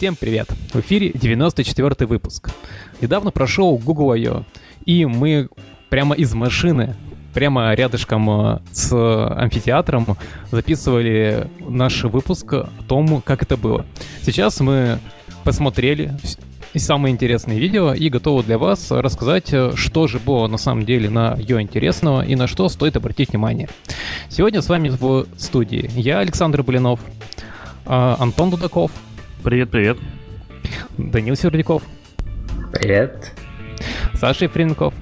Всем привет! В эфире 94 выпуск. Недавно прошел Google I.O. И мы прямо из машины, прямо рядышком э, с амфитеатром записывали наш выпуск о том, как это было. Сейчас мы посмотрели самые интересные видео и готовы для вас рассказать, э, что же было на самом деле на ее интересного и на что стоит обратить внимание. Сегодня с вами в студии я, Александр Блинов, а, Антон Дудаков. Привет, привет. Данил Сердяков. Привет. Саша Ефременков.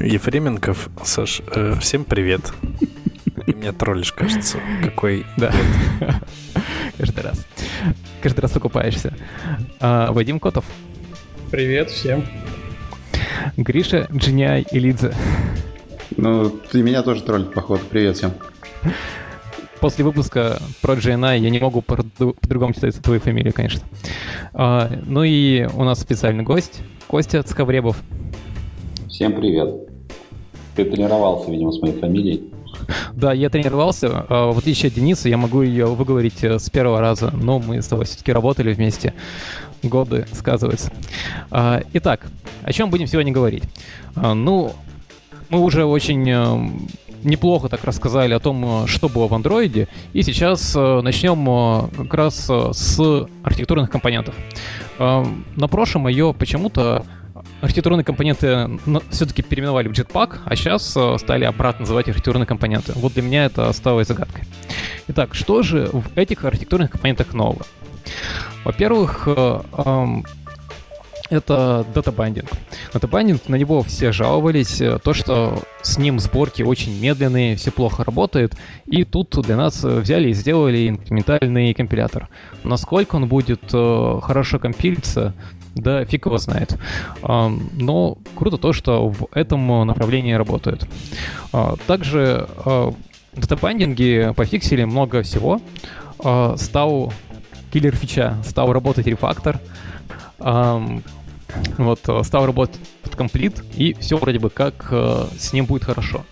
Ефременков, Саш, э, всем привет. Ты меня троллишь, кажется. Какой... Да. Каждый раз. Каждый раз покупаешься. А, Вадим Котов. Привет всем. Гриша Джиняй Илидзе. Ну, ты меня тоже троллит, походу. Привет всем. После выпуска про GNI я не могу по-другому читать твою фамилию, конечно. А, ну и у нас специальный гость, Костя Цковребов. Всем привет. Ты тренировался, видимо, с моей фамилией. Да, я тренировался. А, в отличие от Дениса, я могу ее выговорить э, с первого раза, но мы с тобой все-таки работали вместе. Годы сказываются. А, итак, о чем будем сегодня говорить? А, ну, мы уже очень э, неплохо так рассказали о том, э, что было в андроиде, и сейчас начнем как раз с архитектурных компонентов. На прошлом ее почему-то архитектурные компоненты все-таки переименовали в Jetpack, а сейчас э, стали обратно называть архитектурные компоненты. Вот для меня это осталось загадкой. Итак, что же в этих архитектурных компонентах нового? Во-первых, э, это data binding. Data binding, на него все жаловались, э, то, что с ним сборки очень медленные, все плохо работает, и тут для нас взяли и сделали инкрементальный компилятор. Насколько он будет хорошо компилиться, да фиг его знает. Но круто то, что в этом направлении работают. А, также в а, data binding е пофиксили много всего. А, стал киллер фича, стал работать refactor. Вот, стал работать автокомплит, и все вроде бы как с ним будет хорошо.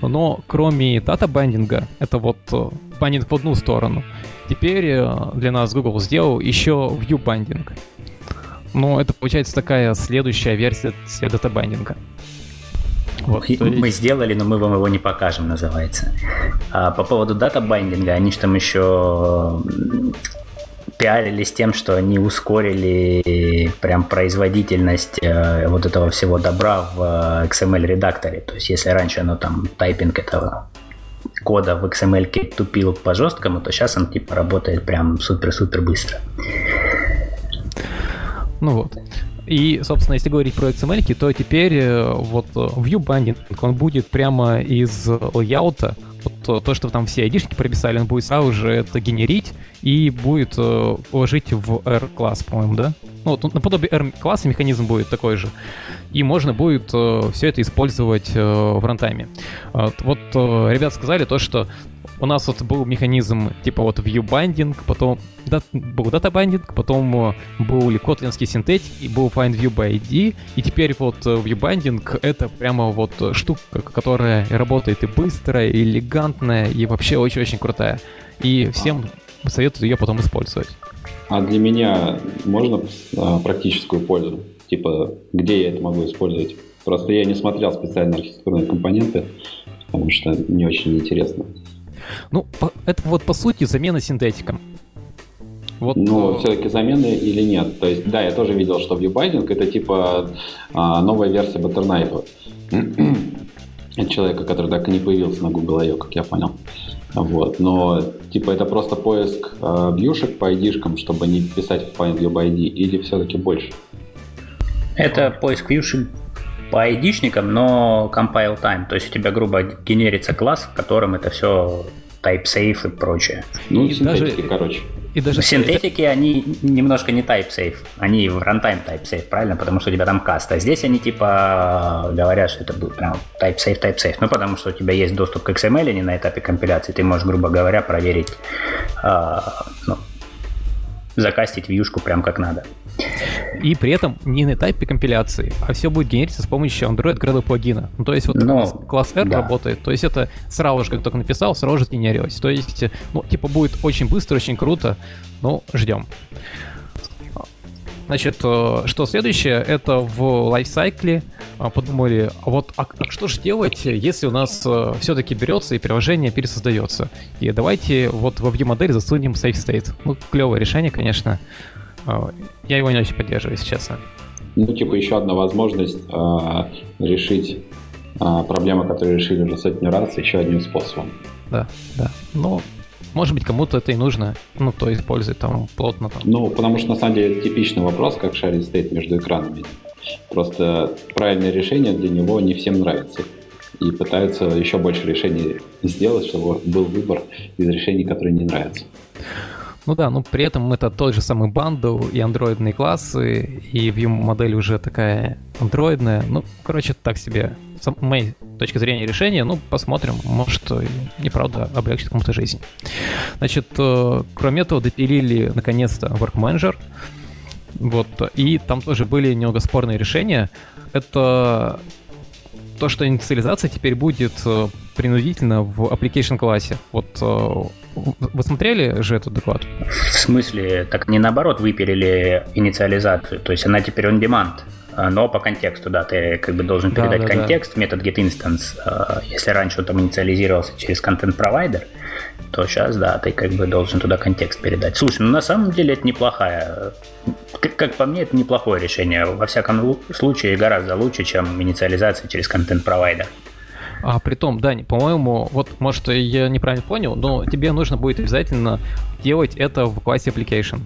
Но кроме data binding а, это вот binding в одну сторону, теперь э, для нас Google сделал еще view binding. Ну, это получается такая следующая версия data binding а. Вот, есть... Мы сделали, но мы вам его не покажем, называется. А по поводу data binding а, они же там еще пиарились тем, что они ускорили прям производительность э, вот этого всего добра в э, XML редакторе. То есть если раньше оно там typing этого кода в XML тупил по жесткому, то сейчас он типа работает прям супер-супер быстро. Ну вот. И, собственно, если говорить про XML, то теперь э, вот э, view binding, он будет прямо из layout а, вот то, что там все айдишники прописали, он будет сразу же это генерить и будет э, ложить в R-класс, по-моему, да? Ну, вот наподобие R-класса механизм будет такой же. И можно будет э, все это использовать э, в рантайме. Вот, вот э, ребят сказали то, что у нас вот был механизм типа вот view binding, потом дат, был binding, потом э, был ли котлинский синтетик, и был find view by ID, и теперь вот э, view binding это прямо вот штука, которая работает и быстро, и элегантная, и вообще очень-очень крутая. И всем советую ее потом использовать. А для меня можно а, практическую пользу? Типа, где я это могу использовать? Просто я не смотрел специально архитектурные компоненты, потому что не очень интересно. Ну, это вот по сути замена синтетиком. Вот... Ну, все-таки замены или нет? То есть, да, я тоже видел, что viewbinding это типа а, новая версия. От человека, который так и не появился на Google I.O., как я понял. Вот. Но типа это просто поиск э, вьюшек по ID, чтобы не писать в find by ID, или все-таки больше? Это поиск вьюшек по id но compile time. То есть у тебя, грубо, генерится класс, в котором это все type safe и прочее. Ну, и синтетики, даже, короче. И даже синтетики, они немножко не type safe, они в runtime type safe, правильно? Потому что у тебя там каст. А здесь они типа говорят, что это будет прям type safe, type safe. Ну, потому что у тебя есть доступ к XML, а не на этапе компиляции. Ты можешь, грубо говоря, проверить, э, ну, закастить вьюшку прям как надо. И при этом не на этапе компиляции, а все будет генериться с помощью Android Gradle плагина. Ну, то есть вот Но, класс R да. работает, то есть это сразу же, как только написал, сразу же генерилось. То есть, ну, типа будет очень быстро, очень круто, ну, ждем. Значит, э, что следующее, это в лайфсайкле а, подумали, вот а, а что же делать, если у нас э, все-таки берется и приложение пересоздается? И давайте вот во view-модель засунем safe state. Ну, клевое решение, конечно. А, я его не очень поддерживаю, если честно. Ну, типа еще одна возможность э, решить э, проблемы, которые решили уже сотню раз, еще одним способом. Да, да. Но может быть, кому-то это и нужно, ну, то использует там плотно. Там. Ну, потому что на самом деле типичный вопрос, как шарить стоит между экранами. Просто правильное решение для него не всем нравится. И пытаются еще больше решений сделать, чтобы был выбор из решений, которые не нравятся. Ну да, но при этом это тот же самый бандл и андроидные классы, и Vue модель уже такая андроидная. Ну, короче, так себе. С моей точки зрения решение, ну, посмотрим, может, неправда облегчит кому-то жизнь. Значит, э, кроме этого, допилили наконец-то Work Manager, вот, и там тоже были немного спорные решения. Это то, что инициализация теперь будет э, принудительно в application классе. Вот э, вы смотрели же этот доклад? В смысле, так не наоборот выпилили инициализацию, то есть она теперь on demand, а, но по контексту, да, ты как бы должен передать да, да, контекст, да. метод getInstance. А, если раньше он там инициализировался через контент-провайдер, то сейчас, да, ты как бы должен туда контекст передать. Слушай, ну на самом деле это неплохая, как, как по мне, это неплохое решение. Во всяком случае, гораздо лучше, чем инициализация через контент-провайдер. А при том, Дани, по-моему, вот, может, я неправильно понял, но тебе нужно будет обязательно делать это в классе application.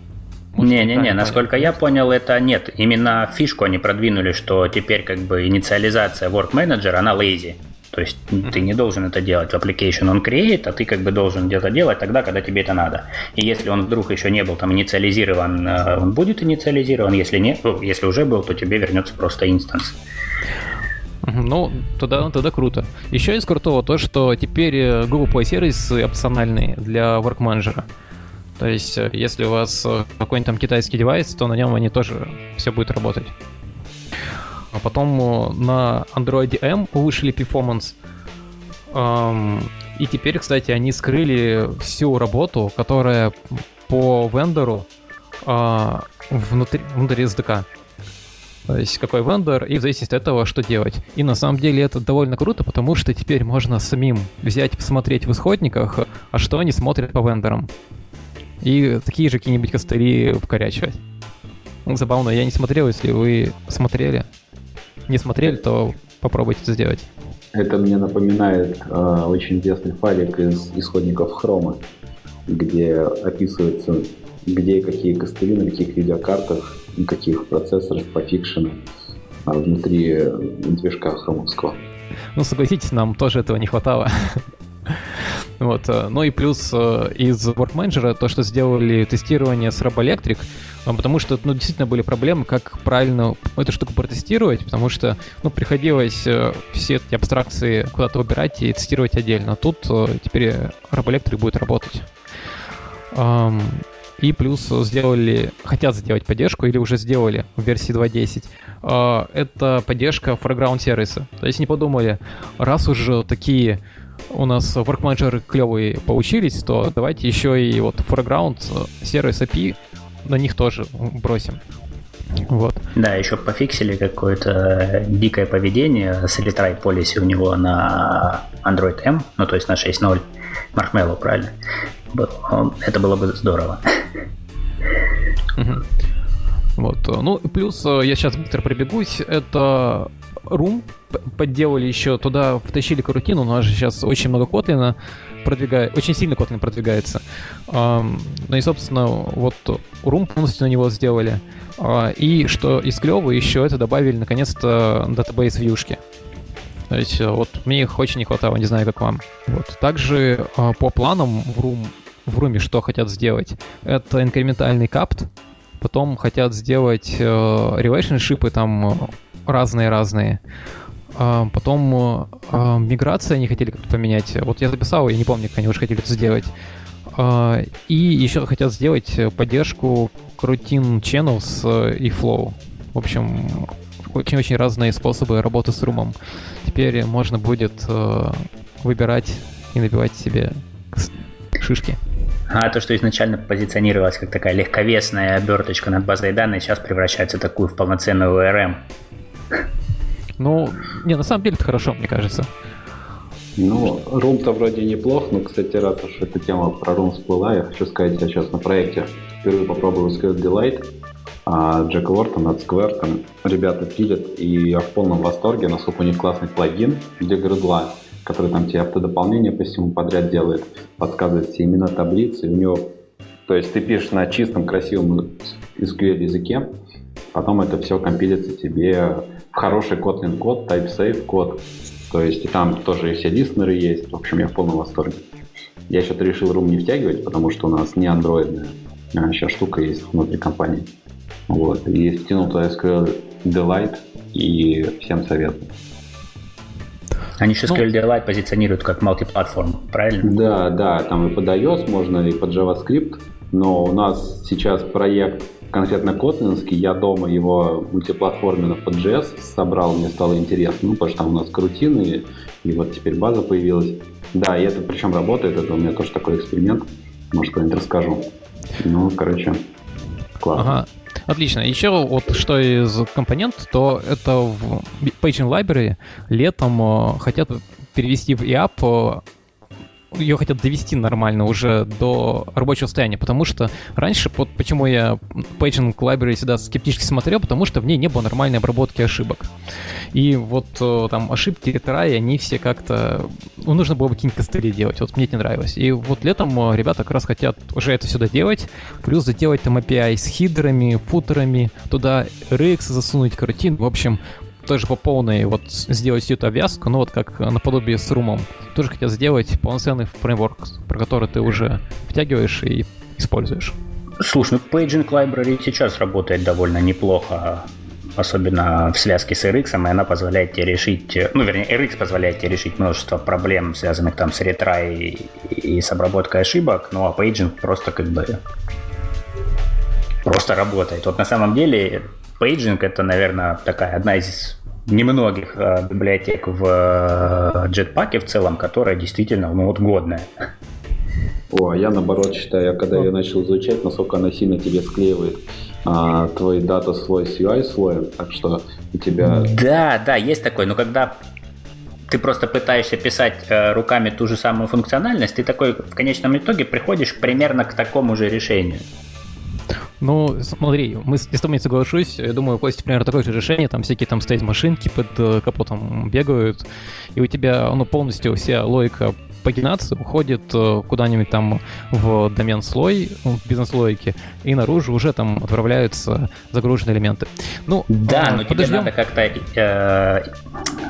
Не-не-не, насколько я понял, это нет. Именно фишку они продвинули, что теперь как бы инициализация Work Manager, она lazy. То есть mm-hmm. ты не должен это делать в application on create, а ты как бы должен где-то делать тогда, когда тебе это надо. И если он вдруг еще не был там инициализирован, э, он будет инициализирован. Если нет, ну, если уже был, то тебе вернется просто инстанс. Ну, тогда, тогда круто. Еще из крутого то, что теперь э, Google Play сервисы опциональные для Work Manager. То есть, э, если у вас э, какой-нибудь там китайский девайс, то на нем они тоже все будет работать. А потом на Android M улучшили performance. И теперь, кстати, они скрыли всю работу, которая по вендору а, внутри, внутри SDK. То есть какой вендор, и в зависимости от этого, что делать. И на самом деле это довольно круто, потому что теперь можно самим взять, посмотреть в исходниках, а что они смотрят по вендорам. И такие же какие-нибудь костыли вкорячивать. Ну, забавно, я не смотрел, если вы смотрели. Не смотрели, то попробуйте это сделать. Это мне напоминает э, очень известный файлик из исходников хрома, где описывается, где какие костыли, на каких видеокартах никаких процессоров по фикшену а внутри движка хромовского. Ну, согласитесь, нам тоже этого не хватало. Вот. Э, ну и плюс э, из Workmanager то, что сделали тестирование с Roboelectric, э, потому что ну, действительно были проблемы, как правильно эту штуку протестировать, потому что ну, приходилось все эти абстракции куда-то убирать и тестировать отдельно. А тут теперь Roboelectric будет работать. И плюс сделали, хотят сделать поддержку или уже сделали в версии 2.10. А, это поддержка foreground сервиса. То есть не подумали, раз уже такие у нас work manager клевые получились, то давайте еще и вот foreground сервис API на них тоже бросим. Вот. Да, еще пофиксили какое-то дикое поведение с retry policy у него на Android M, ну то есть на 6.0 Marshmallow, правильно? Это было бы здорово. Вот. Ну, плюс э, я сейчас быстро пробегусь. Это Room подделали еще, туда втащили карутину, у нас же сейчас очень много Kotlin продвигает, очень сильно Kotlin продвигается. Ну и, собственно, вот Room полностью на него сделали. А, и что из клево еще это добавили наконец-то датабейс вьюшки. То есть э, вот мне их очень не хватало, не знаю, как вам. Вот. Также а, по планам в Room в руме что хотят сделать. Это инкрементальный капт, потом хотят сделать э, relationship там разные-разные. Потом э, миграция они хотели как-то поменять. Вот я записал, я не помню, как они уже хотели это сделать. Э, и еще хотят сделать поддержку Routine Channels э, и Flow. В общем, очень-очень разные способы работы с румом. Теперь можно будет э, выбирать и набивать себе шишки. А то, что изначально позиционировалось как такая легковесная оберточка над базой данных, сейчас превращается в такую в полноценную ORM. Ну, не, на самом деле это хорошо, мне кажется. Ну, Room-то вроде неплох, но, кстати, раз уж эта тема про Room всплыла, я хочу сказать, я сейчас на проекте впервые попробую Square Delight, а Джек Уортон от Square, там ребята пилят, и я в полном восторге, насколько у них классный плагин для Gradle, который там тебе автодополнение по всему подряд делает, подсказывает все имена таблицы, и у него, то есть ты пишешь на чистом красивом SQL языке, потом это все компилится тебе в хороший Kotlin код, type-safe код, то есть и там тоже все листнеры есть. В общем, я в полном восторге. Я что-то решил Room не втягивать, потому что у нас не андроидная а сейчас штука есть внутри компании. Вот. И втянул туда SQL Delight и всем советую. Они еще SQL ну, Delight позиционируют как мультиплатформ, правильно? Да, да, там и под iOS можно, и под JavaScript, но у нас сейчас проект конкретно котлинский, я дома его мультиплатформенно под JS собрал, мне стало интересно, ну, потому что там у нас крутины, и вот теперь база появилась. Да, и это причем работает, это у меня тоже такой эксперимент, может, когда-нибудь расскажу. Ну, короче, классно. Ага. Отлично. Еще вот что из компонент, то это в Paging Library летом э, хотят перевести в EAP ее хотят довести нормально уже до рабочего состояния, потому что раньше, вот почему я Paging Library всегда скептически смотрел, потому что в ней не было нормальной обработки ошибок. И вот э, там ошибки ретраи, они все как-то... Ну, нужно было бы какие-нибудь костыли делать, вот мне это не нравилось. И вот летом э, ребята как раз хотят уже это сюда делать, плюс заделать там API с хидрами, футерами, туда RX засунуть, каротин, в общем, тоже по полной вот сделать всю эту обвязку, ну вот как наподобие с румом. Тоже хотят сделать полноценный фреймворк, про который ты уже втягиваешь и используешь. Слушай, ну Paging Library сейчас работает довольно неплохо, особенно в связке с RX, и она позволяет тебе решить, ну, вернее, RX позволяет тебе решить множество проблем, связанных там с ретрай и с обработкой ошибок, ну, а Paging просто как бы просто работает. Вот на самом деле Paging это, наверное, такая одна из немногих э, библиотек в э, Jetpack в целом, которая действительно ну, вот годная. О, а я наоборот считаю, когда я начал изучать, насколько она сильно тебе склеивает а, твой дата слой с UI слоем, так что у тебя... Да, да, есть такой, но когда ты просто пытаешься писать э, руками ту же самую функциональность, ты такой в конечном итоге приходишь примерно к такому же решению. Ну, смотри, мы, с тобой не соглашусь. Я думаю, Костя примерно такое же решение. Там всякие там стоят машинки под э, капотом бегают, и у тебя ну, полностью вся логика пагинации уходит э, куда-нибудь там в домен слой, ну, бизнес-логики, и наружу уже там отправляются загруженные элементы. Ну, да, э, но подождем. тебе надо как-то э,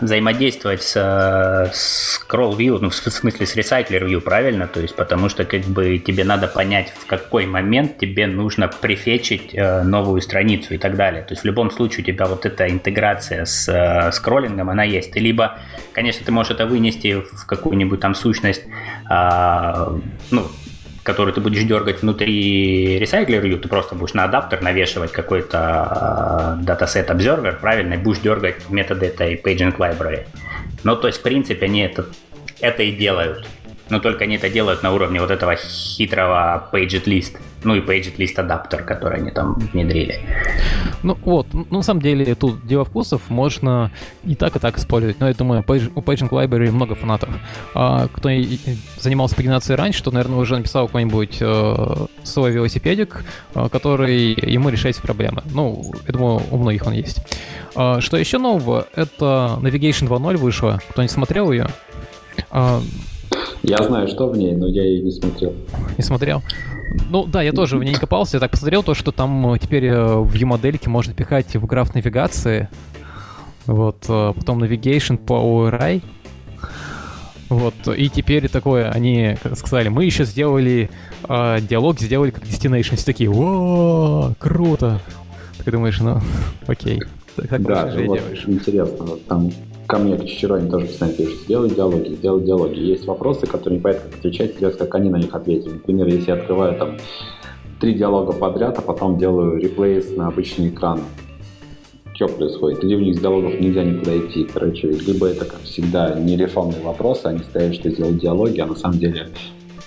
взаимодействовать с, с scroll view, ну, в смысле с recycler view, правильно? То есть, потому что как бы тебе надо понять, в какой момент тебе нужно прифечить э, новую страницу и так далее. То есть, в любом случае у тебя вот эта интеграция с э, скроллингом, она есть. Ты либо, конечно, ты можешь это вынести в какую-нибудь там сущность сущность, а, ну, которую ты будешь дергать внутри Recycler View, ты просто будешь на адаптер навешивать какой-то а, датасет observer, правильно, и будешь дергать методы этой paging library. Ну, то есть, в принципе, они это, это и делают но только они это делают на уровне вот этого хитрого List, ну и List адаптер, который они там внедрили. Ну вот, ну, на самом деле тут дело вкусов, можно и так, и так использовать, но я думаю, у Paging Library много фанатов. А, кто занимался пагинацией раньше, то, наверное, уже написал какой-нибудь э, свой велосипедик, э, который ему решает проблемы. Ну, я думаю, у многих он есть. А, что еще нового? Это Navigation 2.0 вышла. Кто не смотрел ее? Я знаю, что в ней, но я ее не смотрел. Не смотрел? Ну да, я тоже в ней не копался. Я так посмотрел то, что там э, теперь э, в view-модельке можно пихать в граф навигации. Вот, э, потом navigation по ORI. Вот, и теперь такое, они сказали, мы еще сделали э, диалог, сделали как destination. Все такие, о, круто. Ты думаешь, ну, окей. Так, да, вот интересно, там ко мне, к Чичероне тоже постоянно пишут, сделай диалоги, сделай диалоги. Есть вопросы, которые не понятно, как отвечать, интересно, как они на них ответили. Например, если я открываю там три диалога подряд, а потом делаю реплейс на обычный экран, что происходит? Или в них с диалогов нельзя никуда идти. Короче, либо это, как всегда, нерешенные вопросы, они стоят, что сделать диалоги, а на самом деле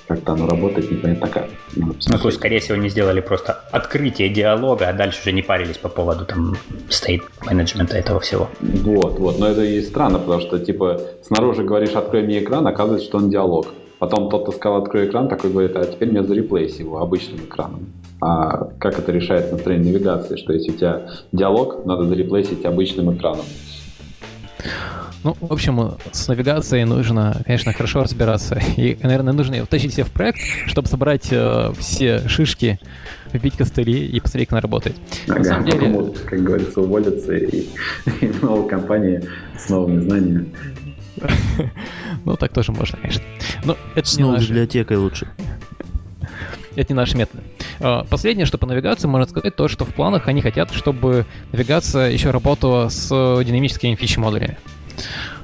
как-то оно работает непонятно как. Ну, ну то есть, скорее всего, не сделали просто открытие диалога, а дальше уже не парились по поводу там стейт менеджмента этого всего. Вот, вот. Но это и странно, потому что, типа, снаружи говоришь, открой мне экран, оказывается, что он диалог. Потом тот, кто сказал, открой экран, такой говорит, а теперь мне зареплейс его обычным экраном. А как это решается настроение навигации, что если у тебя диалог, надо зареплейсить обычным экраном. Ну, в общем, с навигацией нужно, конечно, хорошо разбираться. И, наверное, нужно втащить себя в проект, чтобы собрать э, все шишки, вбить костыли и посмотреть, как она работает. Ага, На самом деле... Могут, как говорится, уволиться и, и новая компания с новыми знаниями. Ну, так тоже можно, конечно. Но это с новой библиотекой лучше. Это не наши методы. А, последнее, что по навигации можно сказать, то, что в планах они хотят, чтобы навигация еще работала с динамическими фичи-модулями.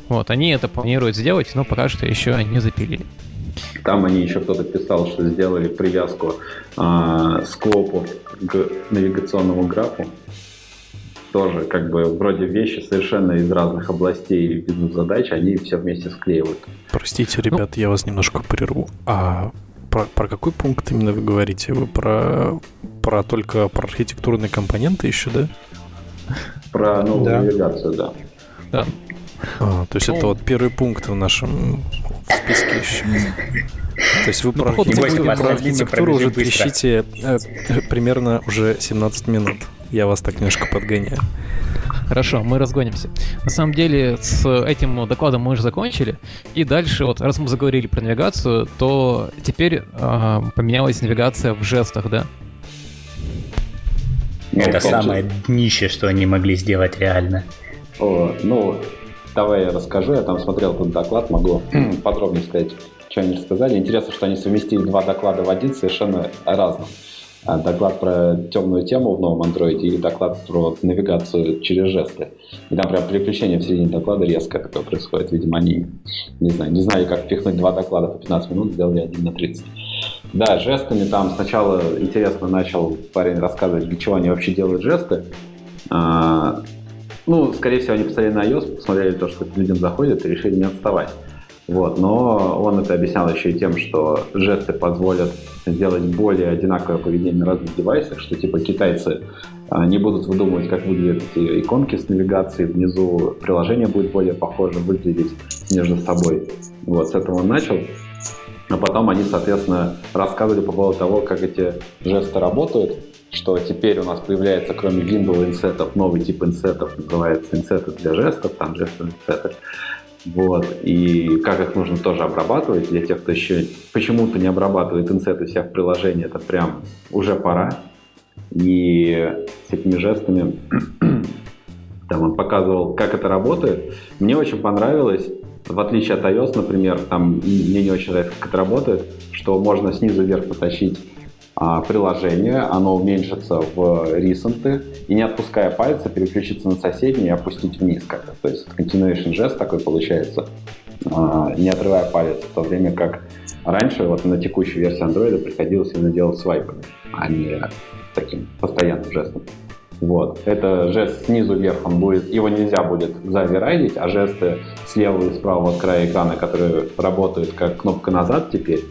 Вот, они это планируют сделать, но пока что еще не запилили. Там они еще кто-то писал, что сделали привязку э, скопов к навигационному графу. Тоже как бы вроде вещи совершенно из разных областей бизнес-задач, они все вместе склеивают. Простите, ребят, ну, я вас немножко прерву. А про, про какой пункт именно вы говорите? Вы про, про только про архитектурные компоненты еще, да? Про новую да. навигацию, да. Да. А, то есть это вот первый пункт в нашем списке еще. То есть вы ну, про, архитектуру, про архитектуру уже трещите э, примерно уже 17 минут. Я вас так немножко подгоняю. Хорошо, мы разгонимся. На самом деле, с этим докладом мы уже закончили. И дальше, вот, раз мы заговорили про навигацию, то теперь э, поменялась навигация в жестах, да? Это самое днище, что они могли сделать реально. О, ну, Давай я расскажу, я там смотрел этот доклад, могу подробнее сказать, что они рассказали. Интересно, что они совместили два доклада в один совершенно разных. А, доклад про темную тему в новом андроиде и доклад про навигацию через жесты. И там прям переключение в середине доклада резко такое происходит. Видимо, они, не знаю, не знали, как впихнуть два доклада по 15 минут, сделали один на 30. Да, жестами там сначала интересно начал парень рассказывать, для чего они вообще делают жесты. Ну, скорее всего, они посмотрели на iOS, посмотрели то, что людям заходит, и решили не отставать. Вот, но он это объяснял еще и тем, что жесты позволят сделать более одинаковое поведение на разных девайсах, что типа китайцы а, не будут выдумывать, как выглядят эти иконки с навигацией, внизу приложение будет более похоже выглядеть между собой. Вот, с этого он начал. А потом они, соответственно, рассказывали по поводу того, как эти жесты работают, что теперь у нас появляется, кроме window инсетов, новый тип инсетов, называется инсеты для жестов, там жесты инсеты. Вот. И как их нужно тоже обрабатывать для тех, кто еще почему-то не обрабатывает инсеты у себя в приложении, это прям уже пора. И с этими жестами там он показывал, как это работает. Мне очень понравилось, в отличие от iOS, например, там мне не очень нравится, как это работает, что можно снизу вверх потащить приложение, оно уменьшится в ресенты, и не отпуская пальца, переключиться на соседний и опустить вниз как-то. То есть continuation жест такой получается, а, не отрывая палец, в то время как раньше вот на текущей версии Android приходилось именно делать свайпами, а не таким постоянным жестом. Вот. Это жест снизу вверх, он будет, его нельзя будет заверайдить, а жесты слева и справа от края экрана, которые работают как кнопка назад теперь,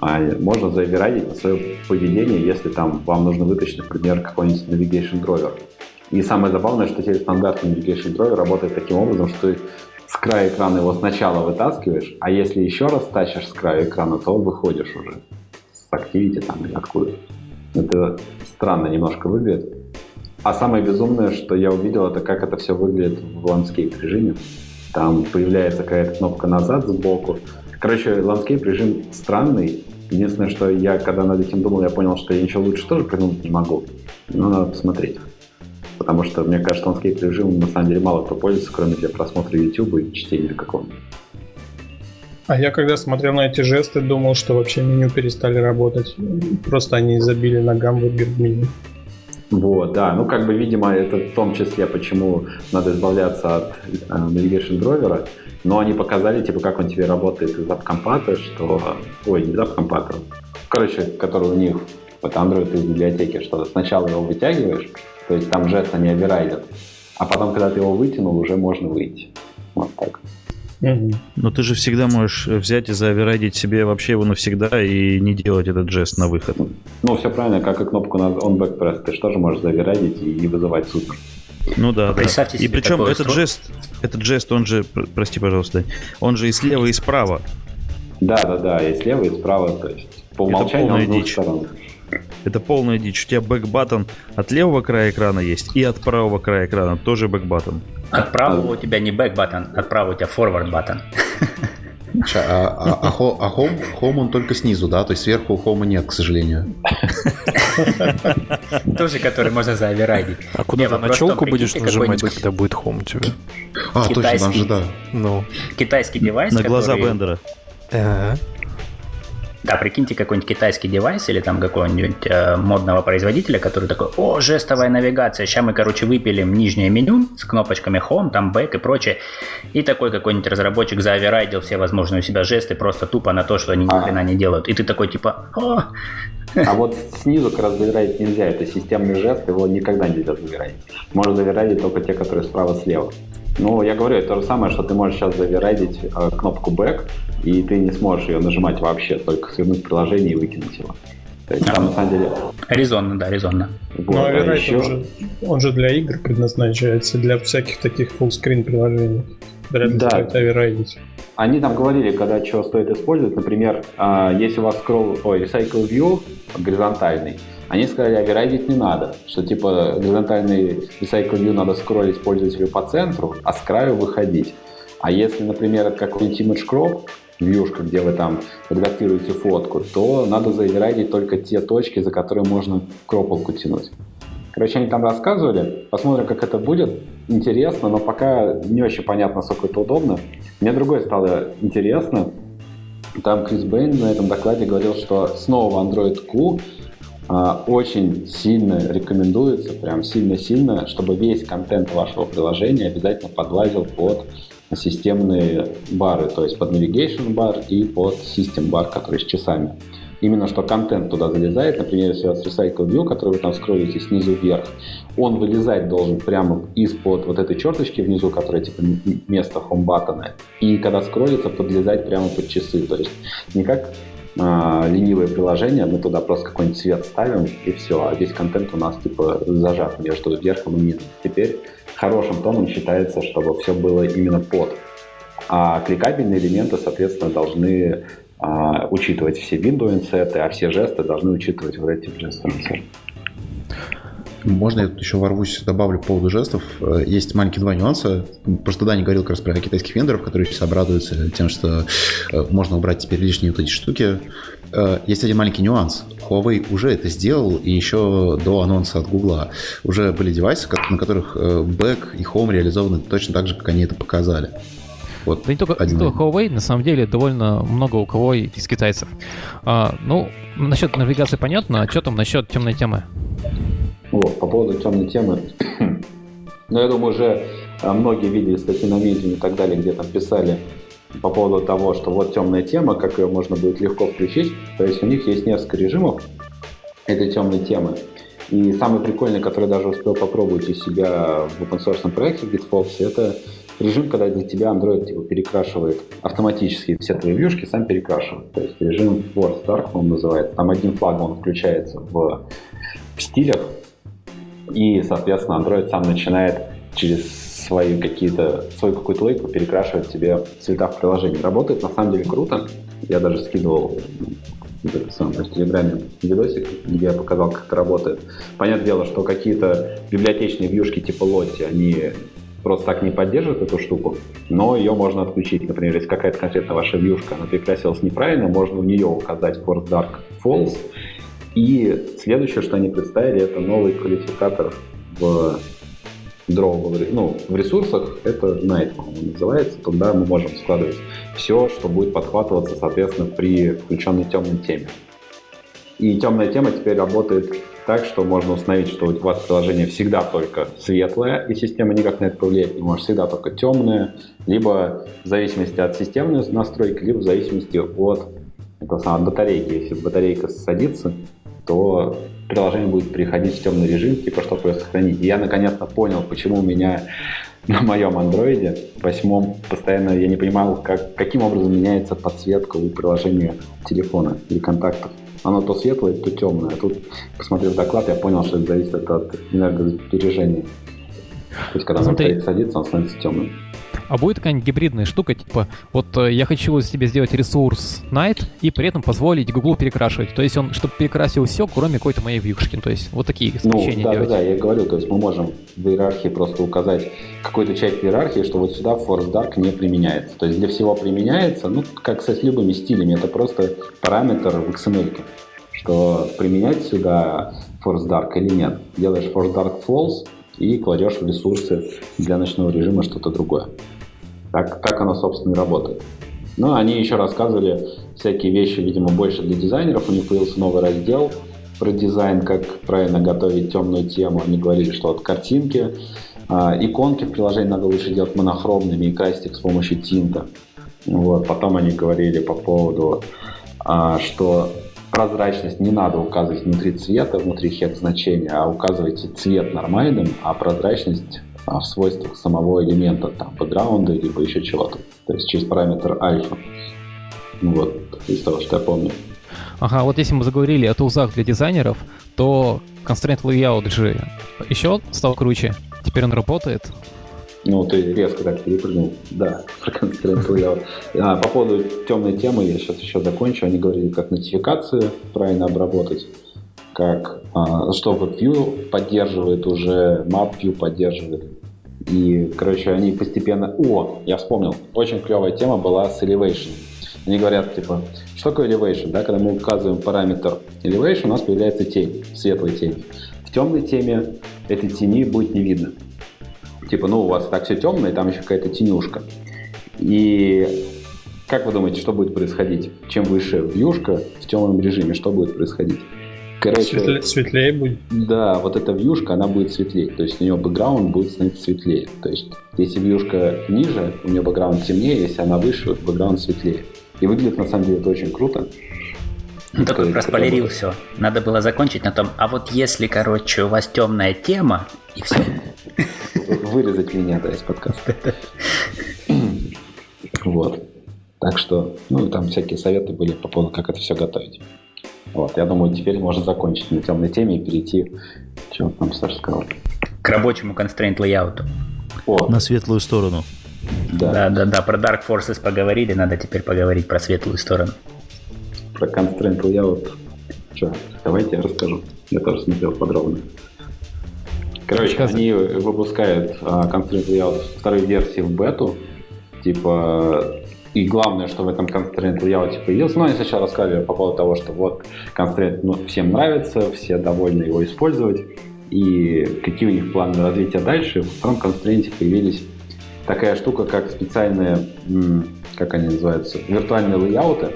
а можно заверайдить свое поведение, если там вам нужно вытащить, например, какой-нибудь navigation driver. И самое забавное, что теперь стандартный navigation driver работает таким образом, что ты с края экрана его сначала вытаскиваешь, а если еще раз тащишь с края экрана, то выходишь уже с Activity там или откуда. Это странно немножко выглядит. А самое безумное, что я увидел, это как это все выглядит в landscape режиме. Там появляется какая-то кнопка назад сбоку. Короче, landscape режим странный, Единственное, что я, когда над этим думал, я понял, что я ничего лучше тоже придумать не могу. Но надо посмотреть. Потому что, мне кажется, landscape режимом на самом деле мало кто пользуется, кроме для просмотра YouTube и чтения какого-нибудь. А я когда смотрел на эти жесты, думал, что вообще меню перестали работать. Просто они забили на гамбургер меню. Вот, да. Ну, как бы, видимо, это в том числе, почему надо избавляться от э, Navigation Drawer. Но они показали, типа, как он тебе работает из AppCompat а, что... Ой, не из AppCompat а. Короче, который у них, вот Android из библиотеки, что сначала его вытягиваешь, то есть там жест они оверайдят, а потом, когда ты его вытянул, уже можно выйти. Вот так. Но ты же всегда можешь взять и заоверайдить себе вообще его навсегда и не делать этот жест на выход. Ну, все правильно, как и кнопку на back press, ты же тоже можешь заоверайдить и вызывать супер. Ну да, да. И причем этот жест, этот жест, он же, прости, пожалуйста, он же и слева, и справа. Да, да, да, и слева, и справа, то есть по умолчанию он дичь. сторон. Это полная дичь. У тебя back button от левого края экрана есть, и от правого края экрана тоже back button. От правого у тебя не back button, от правого у тебя forward button. А, а, а, а хом, хом он только снизу, да? То есть сверху home а нет, к сожалению. Тоже, который можно заоверайдить. А куда ты на челку будешь нажимать, когда будет home у тебя? А, точно, там же, да. Ну. Китайский девайс, На глаза Бендера. Да, прикиньте какой-нибудь китайский девайс или там какого-нибудь э, модного производителя, который такой, о, жестовая навигация, сейчас мы, короче, выпилим нижнее меню с кнопочками Home, там Back и прочее. И такой какой-нибудь разработчик заоверайдил все возможные у себя жесты просто тупо на то, что они ни хрена не делают. И ты такой типа, о, а вот снизу как раз заверять нельзя. Это системный жест, его никогда нельзя заверять. Можно заверять только те, которые справа-слева. Ну, я говорю, это то же самое, что ты можешь сейчас заверадить э, кнопку Back, и ты не сможешь ее нажимать вообще, только свернуть приложение и выкинуть его. То есть, там, на самом деле... Резонно, да, резонно. Вот, Но а еще... он, же, он же для игр предназначается, для всяких таких full-screen приложений. Да. Они там говорили, когда что стоит использовать. Например, а, если у вас scroll, ой, Recycle View горизонтальный, они сказали, а верайдить не надо, что типа горизонтальный Recycle View надо скроллить пользователю по центру, а с краю выходить. А если, например, это какой-нибудь image crop, вьюшка, где вы там редактируете фотку, то надо заверайдить только те точки, за которые можно кропалку тянуть. Короче, они там рассказывали. Посмотрим, как это будет. Интересно, но пока не очень понятно, насколько это удобно. Мне другое стало интересно. Там Крис Бэйн на этом докладе говорил, что снова Android Q а, очень сильно рекомендуется, прям сильно-сильно, чтобы весь контент вашего приложения обязательно подлазил под системные бары, то есть под Navigation бар и под System бар, который с часами именно что контент туда залезает. Например, если у вас Recycle View, который вы там скроллите снизу вверх, он вылезать должен прямо из-под вот этой черточки внизу, которая типа место home баттона, и когда скроллится, подлезать прямо под часы. То есть не как а, ленивое приложение, мы туда просто какой-нибудь цвет ставим, и все, а весь контент у нас типа зажат между верхом и низом. Теперь хорошим тоном считается, чтобы все было именно под. А кликабельные элементы, соответственно, должны а, учитывать все window инсеты, а все жесты должны учитывать вот эти жесты Можно я тут еще ворвусь, добавлю по поводу жестов. Э, есть маленькие два нюанса. Просто да, не говорил как раз про китайских вендоров, которые сейчас обрадуются тем, что э, можно убрать теперь лишние вот эти штуки. Э, есть один маленький нюанс. Huawei уже это сделал, и еще до анонса от Google уже были девайсы, на которых Back и Home реализованы точно так же, как они это показали. Вот да не только, один. не только Huawei, на самом деле довольно много у кого из китайцев. А, ну, насчет навигации понятно, а что там насчет темной темы? О, по поводу темной темы. ну, я думаю, уже а, многие видели статьи на Medium и так далее, где там писали по поводу того, что вот темная тема, как ее можно будет легко включить. То есть у них есть несколько режимов этой темной темы. И самый прикольный, который даже успел попробовать у себя в open source проекте GitFox, это режим, когда для тебя Android типа, перекрашивает автоматически все твои вьюшки, сам перекрашивает. То есть режим Force Dark он называется. Там один флаг он включается в, в стилях, и, соответственно, Android сам начинает через свои какие-то, свою какую-то логику перекрашивать тебе цвета в приложении. Работает на самом деле круто. Я даже скидывал в самом в Телеграме видосик, где я показал, как это работает. Понятное дело, что какие-то библиотечные вьюшки типа Lottie, они просто так не поддерживает эту штуку, но ее можно отключить. Например, если какая-то конкретно ваша вьюшка, она перекрасилась неправильно, можно в нее указать Force Dark False. И следующее, что они представили, это новый квалификатор в Draw, ну, в ресурсах, это Night, по-моему, называется. Туда мы можем складывать все, что будет подхватываться, соответственно, при включенной темной теме. И темная тема теперь работает так, что можно установить, что у вас приложение всегда только светлое, и система никак на это повлиять не может, всегда только темное, либо в зависимости от системной настройки, либо в зависимости от, это самое, от батарейки. Если батарейка садится, то приложение будет переходить в темный режим, типа, чтобы ее сохранить. И я наконец-то понял, почему у меня на моем андроиде восьмом постоянно я не понимал, как, каким образом меняется подсветка у приложения телефона или контактов. Оно то светлое, то темное. А тут, посмотрев доклад, я понял, что это зависит от энергосбережения. То есть, когда Смотри. он садится, он становится темным. А будет какая-нибудь гибридная штука, типа, вот э, я хочу себе сделать ресурс Night и при этом позволить Google перекрашивать. То есть он, чтобы перекрасил все, кроме какой-то моей вьюшки. То есть вот такие исключения ну, да, делать. Да, да, я говорю, то есть мы можем в иерархии просто указать какую-то часть иерархии, что вот сюда Force Dark не применяется. То есть для всего применяется, ну, как с любыми стилями, это просто параметр в XML, что применять сюда Force Dark или нет. Делаешь Force Dark False, и кладешь в ресурсы для ночного режима что-то другое. Так, так оно, собственно, и работает. Но они еще рассказывали всякие вещи, видимо, больше для дизайнеров. У них появился новый раздел про дизайн, как правильно готовить темную тему. Они говорили, что вот картинки, э, иконки в приложении надо лучше делать монохромными и красить их с помощью тинта. Вот. Потом они говорили по поводу, э, что прозрачность не надо указывать внутри цвета, внутри хек значения, а указывайте цвет нормальным, а прозрачность а, в свойствах самого элемента, там, бэкграунда, либо еще чего-то. То есть через параметр альфа. Ну вот, из того, что я помню. Ага, вот если мы заговорили о тулзах для дизайнеров, то Constraint Layout же еще стал круче. Теперь он работает. Ну, ты резко так перепрыгнул. Да, про Constraint А, по поводу темной темы я сейчас еще закончу. Они говорили, как нотификации правильно обработать, как а, что WebView поддерживает уже, MapView поддерживает. И, короче, они постепенно... О, я вспомнил. Очень клевая тема была с Elevation. Они говорят, типа, что такое Elevation? Да? Когда мы указываем параметр Elevation, у нас появляется тень, светлая тень. В темной теме этой тени будет не видно типа, ну, у вас так все темно, и там еще какая-то тенюшка. И как вы думаете, что будет происходить? Чем выше вьюшка в темном режиме, что будет происходить? Короче, Светле, светлее будет. Да, вот эта вьюшка, она будет светлее. То есть у нее бэкграунд будет становиться светлее. То есть если вьюшка ниже, у нее бэкграунд темнее, если она выше, бэкграунд светлее. И выглядит на самом деле это очень круто. Ну, такой проспойлерил все. Надо было закончить на том, а вот если, короче, у вас темная тема, и все. Вырезать меня, да, из подкаста. Вот. Так что, ну, там всякие советы были по поводу, как это все готовить. Вот, я думаю, теперь можно закончить на темной теме и перейти, чего там Саша сказал. К рабочему constraint layout. О. На светлую сторону. Да. да, да, да, про Dark Forces поговорили, надо теперь поговорить про светлую сторону. Про constraint layout. Что, давайте я расскажу. Я тоже смотрел подробно. Короче, Рассказ... они выпускают uh, Constraint Layout второй версии в бету. Типа, и главное, что в этом Constraint Layout появилось, ну, они сначала рассказывали по поводу того, что вот Constraint ну, всем нравится, все довольны его использовать, и какие у них планы развития дальше. В втором Constraint появились такая штука, как специальные, как они называются, виртуальные лейауты,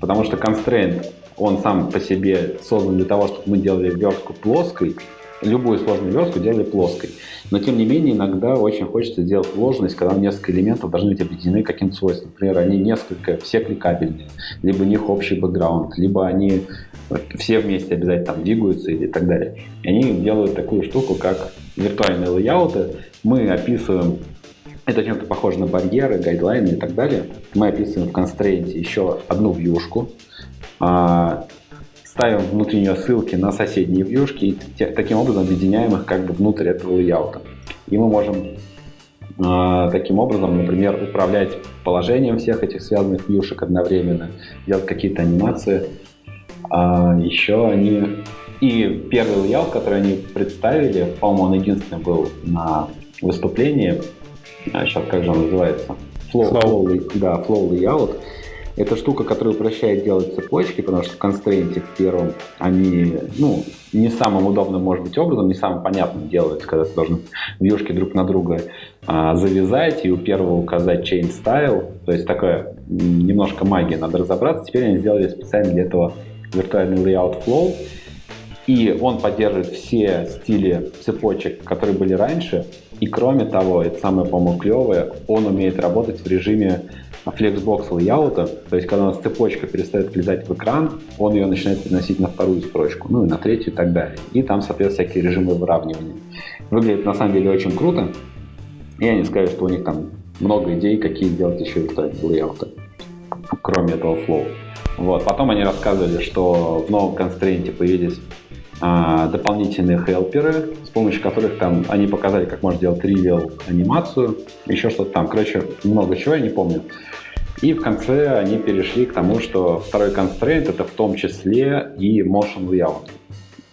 потому что Constraint, он сам по себе создан для того, чтобы мы делали верстку плоской, любую сложную верстку делали плоской. Но тем не менее, иногда очень хочется сделать сложность, когда несколько элементов должны быть объединены каким-то свойством. Например, они несколько, все кликабельные, либо у них общий бэкграунд, либо они все вместе обязательно там двигаются и так далее. И они делают такую штуку, как виртуальные лейауты. Мы описываем это чем-то похоже на барьеры, гайдлайны и так далее. Мы описываем в констрейнте еще одну вьюшку, а, ставим внутри нее ссылки на соседние вьюшки и таким образом объединяем их как бы внутрь этого лейаута. И мы можем э, таким образом, например, управлять положением всех этих связанных вьюшек одновременно, делать какие-то анимации. А еще они... И первый layout, который они представили, по-моему, он единственный был на выступлении, а сейчас как же он называется? Flow, flow. flow да, Flow Layout. Это штука, которая упрощает делать цепочки, потому что в constraint е в первом они, ну, не самым удобным, может быть, образом, не самым понятным делают, когда ты должен вьюшки друг на друга а, завязать и у первого указать chain style. То есть такая немножко магия, надо разобраться. Теперь они сделали специально для этого виртуальный layout flow. И он поддерживает все стили цепочек, которые были раньше. И кроме того, это самое, по-моему, клевое, он умеет работать в режиме Flexbox layout, то есть когда у нас цепочка перестает влезать в экран, он ее начинает переносить на вторую строчку, ну и на третью и так далее. И там, соответственно, всякие режимы выравнивания. Выглядит на самом деле очень круто. Я не скажу, что у них там много идей, какие сделать еще лейауты, кроме этого flow. Вот. Потом они рассказывали, что в новом констрейнте появились дополнительные хелперы, с помощью которых там они показали, как можно делать тривиал анимацию, еще что-то там. Короче, много чего, я не помню. И в конце они перешли к тому, что второй constraint это в том числе и motion layout.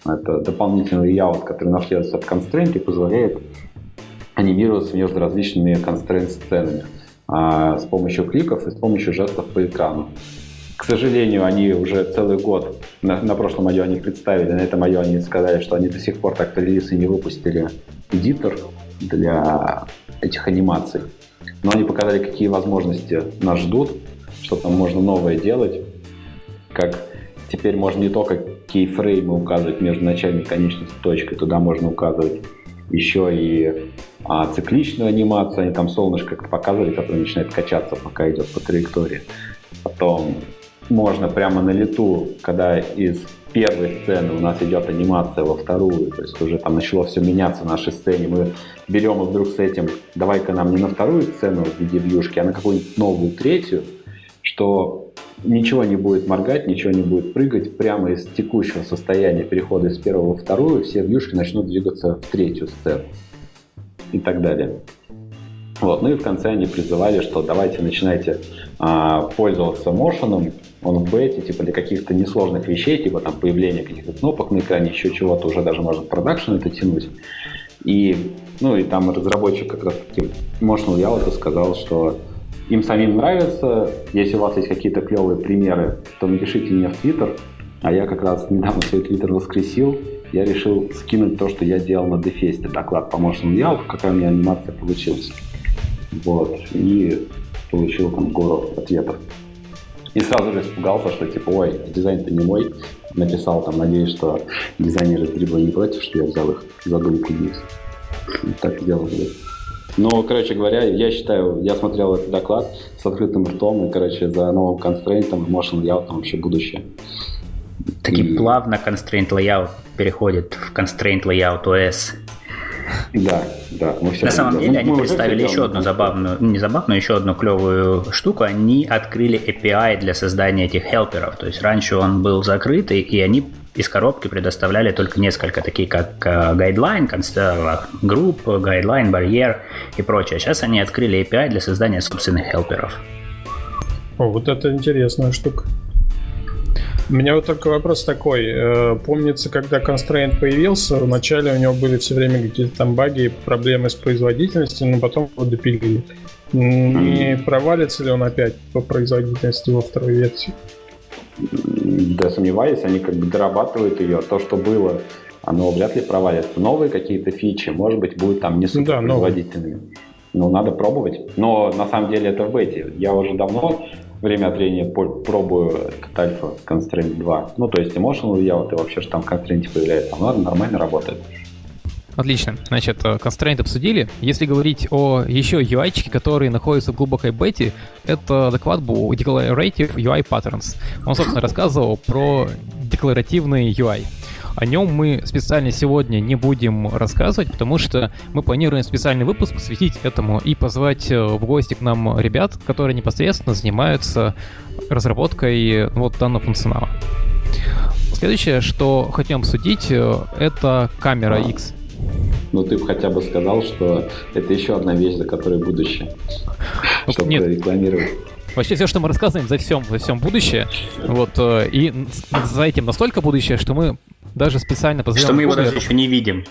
Это дополнительный layout, который наследуется от constraint и позволяет анимироваться между различными constraint-сценами а, с помощью кликов и с помощью жестов по экрану. К сожалению, они уже целый год на, на прошлом IO они представили, на этом IO они сказали, что они до сих пор так релиз и не выпустили эдитор для этих анимаций. Но они показали, какие возможности нас ждут, что там можно новое делать, как теперь можно не только кейфреймы указывать между начальной и конечной точкой, туда можно указывать еще и а, цикличную анимацию, они там солнышко показывали, которое начинает качаться, пока идет по траектории. Потом можно прямо на лету, когда из первой сцены у нас идет анимация во вторую, то есть уже там начало все меняться в нашей сцене, мы берем и вдруг с этим, давай-ка нам не на вторую сцену в виде вьюшки, а на какую-нибудь новую третью, что ничего не будет моргать, ничего не будет прыгать, прямо из текущего состояния перехода из первого во вторую все вьюшки начнут двигаться в третью сцену и так далее. Вот. Ну и в конце они призывали, что давайте начинайте а, пользоваться мошеном, он в бете, типа для каких-то несложных вещей, типа там появления каких-то кнопок на экране, еще чего-то, уже даже можно в продакшн это тянуть. И, ну и там разработчик как раз таки Motion Layout сказал, что им самим нравится, если у вас есть какие-то клевые примеры, то напишите мне в Твиттер, а я как раз недавно свой Твиттер воскресил, я решил скинуть то, что я делал на Дефесте, доклад по Motion Layout, какая у меня анимация получилась. Вот. И получил там гору ответов. И сразу же испугался, что типа, ой, дизайн-то не мой. Написал там, надеюсь, что дизайнеры дрибла не против, что я взял их задумку вниз. Так сделал. Ну, короче говоря, я считаю, я смотрел этот доклад с открытым ртом, и, короче, за новым констрейнтом, motion layout вообще будущее. Таки и... плавно constraint layout переходит в constraint layout OS. Да, да. Мы все На самом деле они представили еще одну забавную, не забавную, еще одну клевую штуку. Они открыли API для создания этих хелперов. То есть раньше он был закрытый, и они из коробки предоставляли только несколько, такие как guideline, групп, guideline, барьер и прочее. Сейчас они открыли API для создания собственных хелперов. О, вот это интересная штука. У меня вот только вопрос такой. Э, помнится, когда Constraint появился, вначале у него были все время какие-то там баги, проблемы с производительностью, но потом его допилили. Не провалится ли он опять по производительности во второй версии? Да, сомневаюсь, они как бы дорабатывают ее. То, что было, оно вряд ли провалится. Новые какие-то фичи, может быть, будут там не супер производительными. Да, ну, надо пробовать. Но на самом деле это в бете. Я уже давно время от времени пробую этот альфа Constraint 2. Ну, то есть emotional вот и вообще, что там в Constraint появляется. Оно нормально работает. Отлично. Значит, э, Constraint обсудили. Если говорить о еще UI, которые находятся в глубокой бете, это доклад был Declarative UI Patterns. Он, собственно, рассказывал про декларативный UI. О нем мы специально сегодня не будем рассказывать, потому что мы планируем специальный выпуск посвятить этому и позвать э, в гости к нам ребят, которые непосредственно занимаются разработкой вот данного функционала. Следующее, что хотим обсудить, э, это камера X. Ну, ты бы хотя бы сказал, что это еще одна вещь, за которой будущее. Ну, чтобы нет. рекламировать. Вообще все, что мы рассказываем, за всем, за всем будущее. Вот, э, и за этим настолько будущее, что мы даже специально позовем... Что мы его даже еще не видим.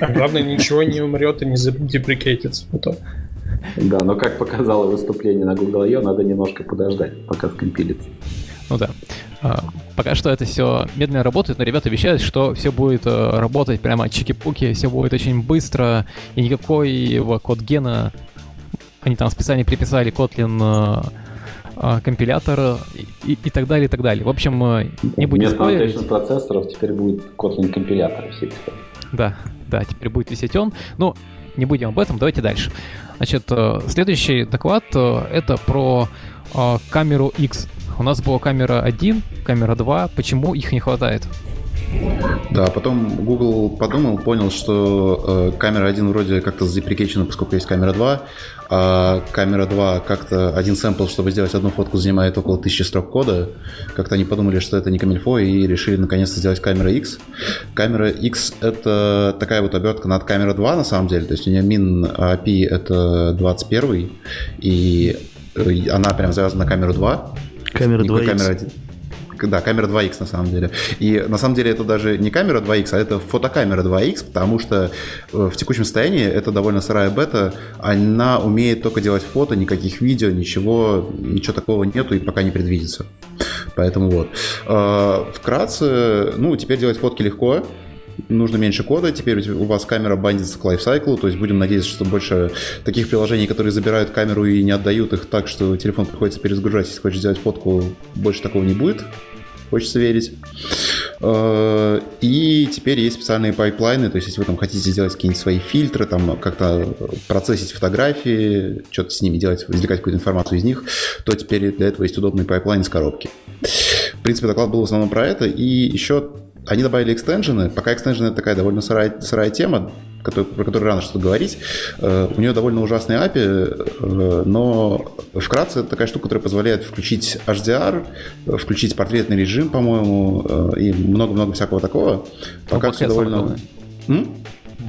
А главное, ничего не умрет и не заприкетится потом. Да, но как показало выступление на Google I.O., надо немножко подождать, пока скомпилится. Ну да. А, пока что это все медленно работает, но ребята обещают, что все будет э, работать прямо чики-пуки, все будет очень быстро, и никакой его код гена они там специально приписали Kotlin компилятор и, и так далее, и так далее. В общем, не будем Вместо спойлерить. процессоров теперь будет Kotlin компилятор. Да, да, теперь будет висеть он. Ну, не будем об этом, давайте дальше. Значит, следующий доклад это про камеру X. У нас была камера 1, камера 2. Почему их не хватает? Да, потом Google подумал, понял, что э, камера 1 вроде как-то заприкечена, поскольку есть камера 2, а камера 2 как-то один сэмпл, чтобы сделать одну фотку, занимает около 1000 строк кода. Как-то они подумали, что это не камильфо, и решили наконец-то сделать камера X. Камера X — это такая вот обертка над камерой 2 на самом деле, то есть у нее min API — это 21 и э, она прям завязана на камеру 2. Камера 2 камера 1 да, камера 2X на самом деле. И на самом деле это даже не камера 2X, а это фотокамера 2X, потому что э, в текущем состоянии это довольно сырая бета, она умеет только делать фото, никаких видео, ничего, ничего такого нету и пока не предвидится. Поэтому вот. Э, вкратце, ну, теперь делать фотки легко, нужно меньше кода, теперь у вас камера бандится к лайфсайклу, то есть будем надеяться, что больше таких приложений, которые забирают камеру и не отдают их так, что телефон приходится перезагружать, если хочешь сделать фотку, больше такого не будет хочется верить. Э, и теперь есть специальные pipeline ы, то есть если вы там хотите сделать какие-нибудь свои фильтры, там как-то процессить фотографии, что-то с ними делать, извлекать какую-то информацию из них, то теперь для этого есть удобный pipeline из коробки. В принципе, доклад был в основном про это, и еще они добавили extension ы. Пока extension ы это такая довольно сырая, сырая тема, который, про которую рано что-то говорить. Uh, у нее довольно ужасный API, uh, но вкратце это такая штука, которая позволяет включить HDR, включить портретный режим, по-моему, uh, и много-много всякого такого. Пока ну, все довольно...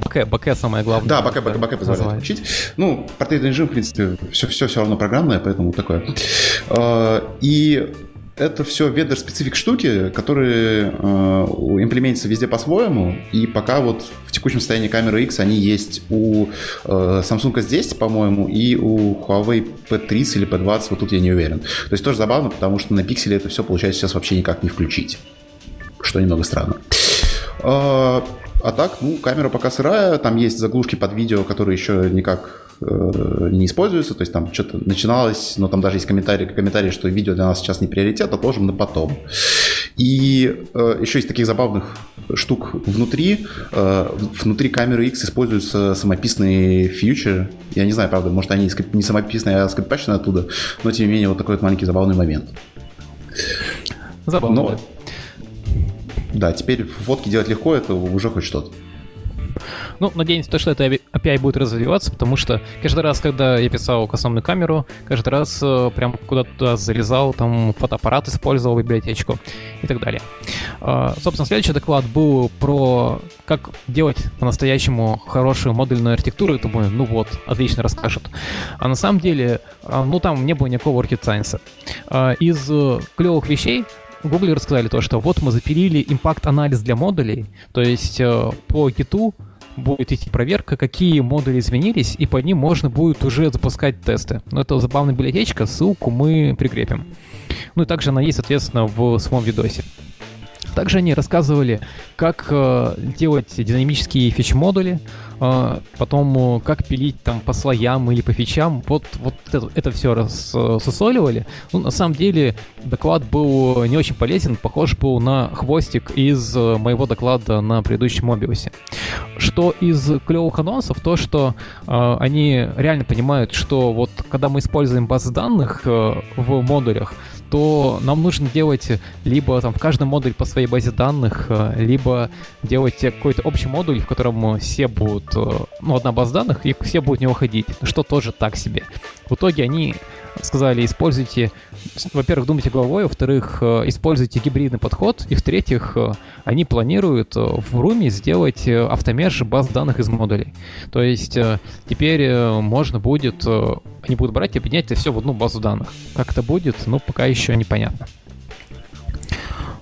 БК, БК самое главное. Да, БК, БК, БК позволяет включить. Ну, портретный режим, в принципе, все, все, все равно программное, поэтому такое. И это все ведер-специфик штуки, которые э, имплементятся везде по-своему, и пока вот в текущем состоянии камеры X они есть у э, Samsung S10, по-моему, и у Huawei P30 или P20, вот тут я не уверен. То есть тоже забавно, потому что на пикселе это все получается сейчас вообще никак не включить, что немного странно. Э, а так, ну, камера пока сырая, там есть заглушки под видео, которые еще никак э, не используются, то есть там что-то начиналось, но там даже есть комментарии, комментарии, что видео для нас сейчас не приоритет, отложим на потом. И э, еще из таких забавных штук внутри, э, внутри камеры X используются самописные фьючеры. Я не знаю, правда, может они не самописные, а скрипачные оттуда, но тем не менее вот такой вот маленький забавный момент. Забавно. Но, да, теперь фотки делать легко, это уже хоть что-то. Ну, надеемся, то, что это API будет развиваться, потому что каждый раз, когда я писал кастомную камеру, каждый раз э, прям куда-то залезал, там фотоаппарат использовал, библиотечку и так далее. Э, собственно, следующий доклад был про как делать по-настоящему хорошую модульную архитектуру. Я думаю, ну вот, отлично расскажут. А на самом деле, э, ну там не было никакого rocket science. Э, из клевых вещей Google рассказали то, что вот мы запилили импакт-анализ для модулей, то есть э, по гиту будет идти проверка, какие модули изменились, и по ним можно будет уже запускать тесты. Но это забавная библиотечка, ссылку мы прикрепим. Ну и также она есть, соответственно, в своем видосе. Также они рассказывали, как э, делать динамические фич-модули, э, потом э, как пилить там по слоям или по фичам. Вот, вот это, это все рассусоливали. Ну, на самом деле, доклад был не очень полезен, похож был на хвостик из э, моего доклада на предыдущем Мобиусе. Что из клевых анонсов, то, что э, они реально понимают, что вот когда мы используем базы данных э, в модулях, то нам нужно делать либо там в каждом модуле по своей базе данных, э, либо делать какой-то общий модуль, в котором все будут, э, ну, одна база данных, и все будут в него ходить, что тоже так себе. В итоге они сказали, используйте, во-первых, думайте головой, во-вторых, э, используйте гибридный подход, и в-третьих, они планируют в Руме сделать автомерж баз данных из модулей. То есть теперь можно будет, они будут брать и объединять это все в одну базу данных. Как это будет, ну, пока еще непонятно.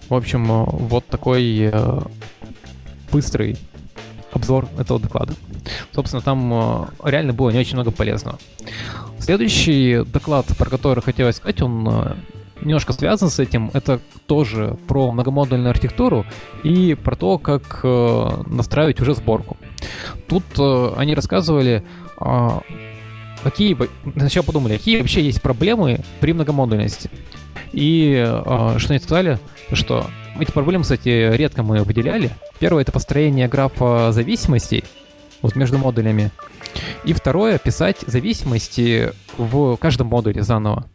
В общем, вот такой быстрый обзор этого доклада. Собственно, там э, реально было не очень много полезного. Следующий доклад, про который хотелось сказать, он э, немножко связан с этим. Это тоже про многомодульную архитектуру и про то, как э, настраивать уже сборку. Тут они рассказывали какие... Сначала подумали, какие вообще есть проблемы при многомодульности. И э, что они сказали, что эти проблемы, кстати, редко мы выделяли. Первое — это построение графа зависимостей вот между модулями. И второе — писать зависимости в каждом модуле заново.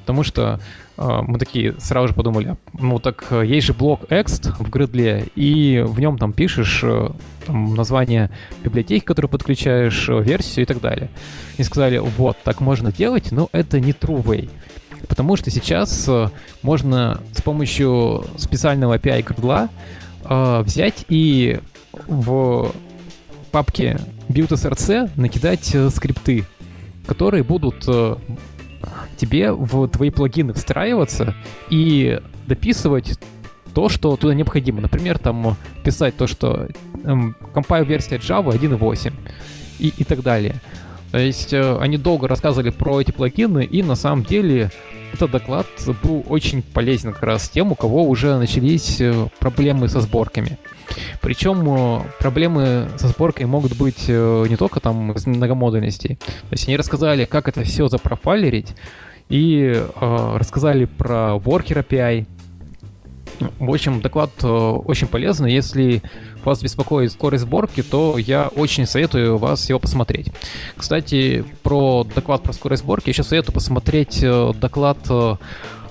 Потому что мы такие сразу же подумали, ну так э, есть же блок ext в Gradle, и в нем там пишешь э, там, название библиотеки, которую подключаешь, э, версию и так далее. И сказали, вот, так можно делать, но это не true way. Потому что сейчас можно с помощью специального API Gradle взять и в папке build.src накидать скрипты, которые будут тебе в твои плагины встраиваться и дописывать то, что туда необходимо. Например, там писать то, что эм, компайл версия Java 1.8 и, и так далее. То есть э, они долго рассказывали про эти плагины, и на самом деле этот доклад был очень полезен как раз тем, у кого уже начались э, проблемы со сборками. Причем э, проблемы со сборкой могут быть э, не только там из многомодульностей. То есть они рассказали, как это все запрофайлерить, и э, рассказали про Worker API. В общем, доклад э, очень полезный. Если вас беспокоит скорость сборки, то я очень советую вас его посмотреть. Кстати, про доклад про скорость сборки, сейчас советую посмотреть доклад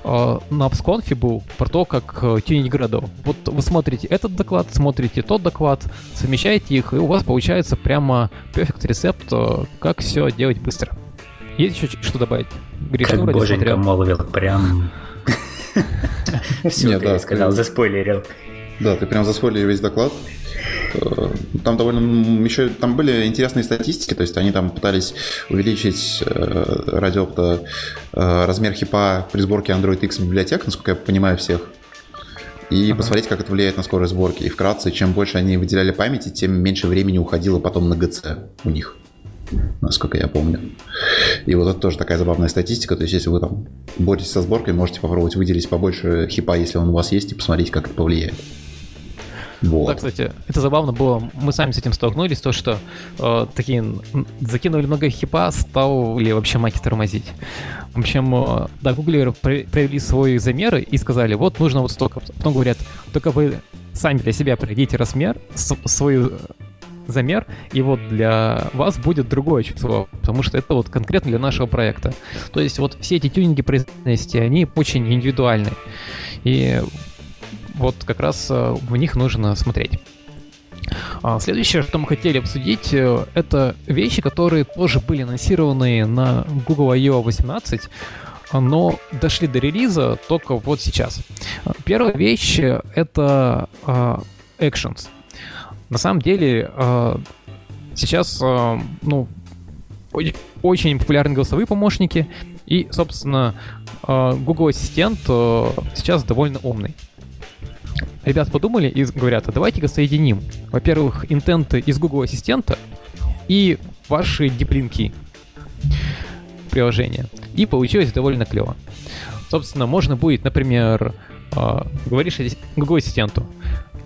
на AppsConf был про то, как тюнить градов. Вот вы смотрите этот доклад, смотрите тот доклад, совмещаете их, и у вас получается прямо perfect рецепт, как все делать быстро. Есть еще что добавить? Гриш, как боженька молвил, прям... Все, ты сказал, заспойлерил. Да, ты прям заспойлерил весь доклад. Э, там довольно еще там были интересные статистики, то есть они там пытались увеличить э, ради опыта э, размер хипа при сборке Android X библиотек, насколько я понимаю всех, и ага. посмотреть, как это влияет на скорость сборки. И вкратце, чем больше они выделяли памяти, тем меньше времени уходило потом на GC у них насколько я помню. И вот это тоже такая забавная статистика. То есть, если вы там боретесь со сборкой, можете попробовать выделить побольше хипа, если он у вас есть, и посмотреть, как это повлияет. Вот. Да, кстати, это забавно было. Мы сами с этим столкнулись, то, что э, такие закинули много хипа, стали вообще маки тормозить. В общем, э, да, гуглеры провели свои замеры и сказали, вот нужно вот столько. Потом говорят, только вы сами для себя проведите размер, свой замер, и вот для вас будет другое число, потому что это вот конкретно для нашего проекта. То есть вот все эти тюнинги производительности, они очень индивидуальны. И вот как раз э, в них нужно смотреть. А, следующее, что мы хотели обсудить, э, это вещи, которые тоже были анонсированы на Google I.O. 18, но дошли до релиза только вот сейчас. Первая вещь — это uh, Actions. На самом деле, сейчас, ну, очень популярны голосовые помощники, и, собственно, Google Ассистент сейчас довольно умный ребят подумали и говорят, а давайте-ка соединим, во-первых, интенты из Google Ассистента и ваши диплинки приложения. И получилось довольно клево. Собственно, можно будет, например, э, говоришь Google Ассистенту,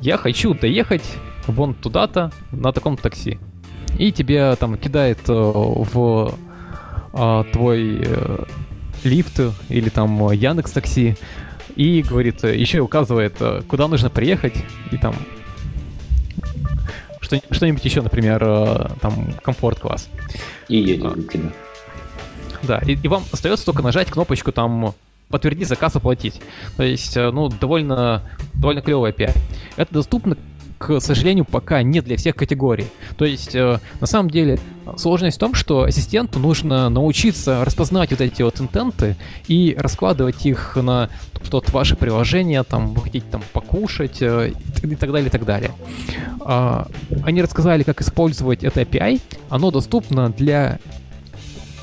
я хочу доехать вон туда-то на таком такси. И тебе там кидает э, в э, твой э, лифт или там Яндекс Такси и говорит, э, еще и указывает, э, куда нужно приехать, и там что, что-нибудь еще, например, э, там комфорт-класс. И едет а. Да, и, и вам остается только нажать кнопочку там подтвердить заказ, оплатить. То есть, ну, довольно, довольно клевая API. Это доступно к сожалению, пока не для всех категорий. То есть, э, на самом деле, сложность в том, что ассистенту нужно научиться распознавать вот эти вот интенты и раскладывать их на что вот ваше приложение, там, вы хотите там покушать э, и так далее, и так далее. Э, они рассказали, как использовать это API. Оно доступно для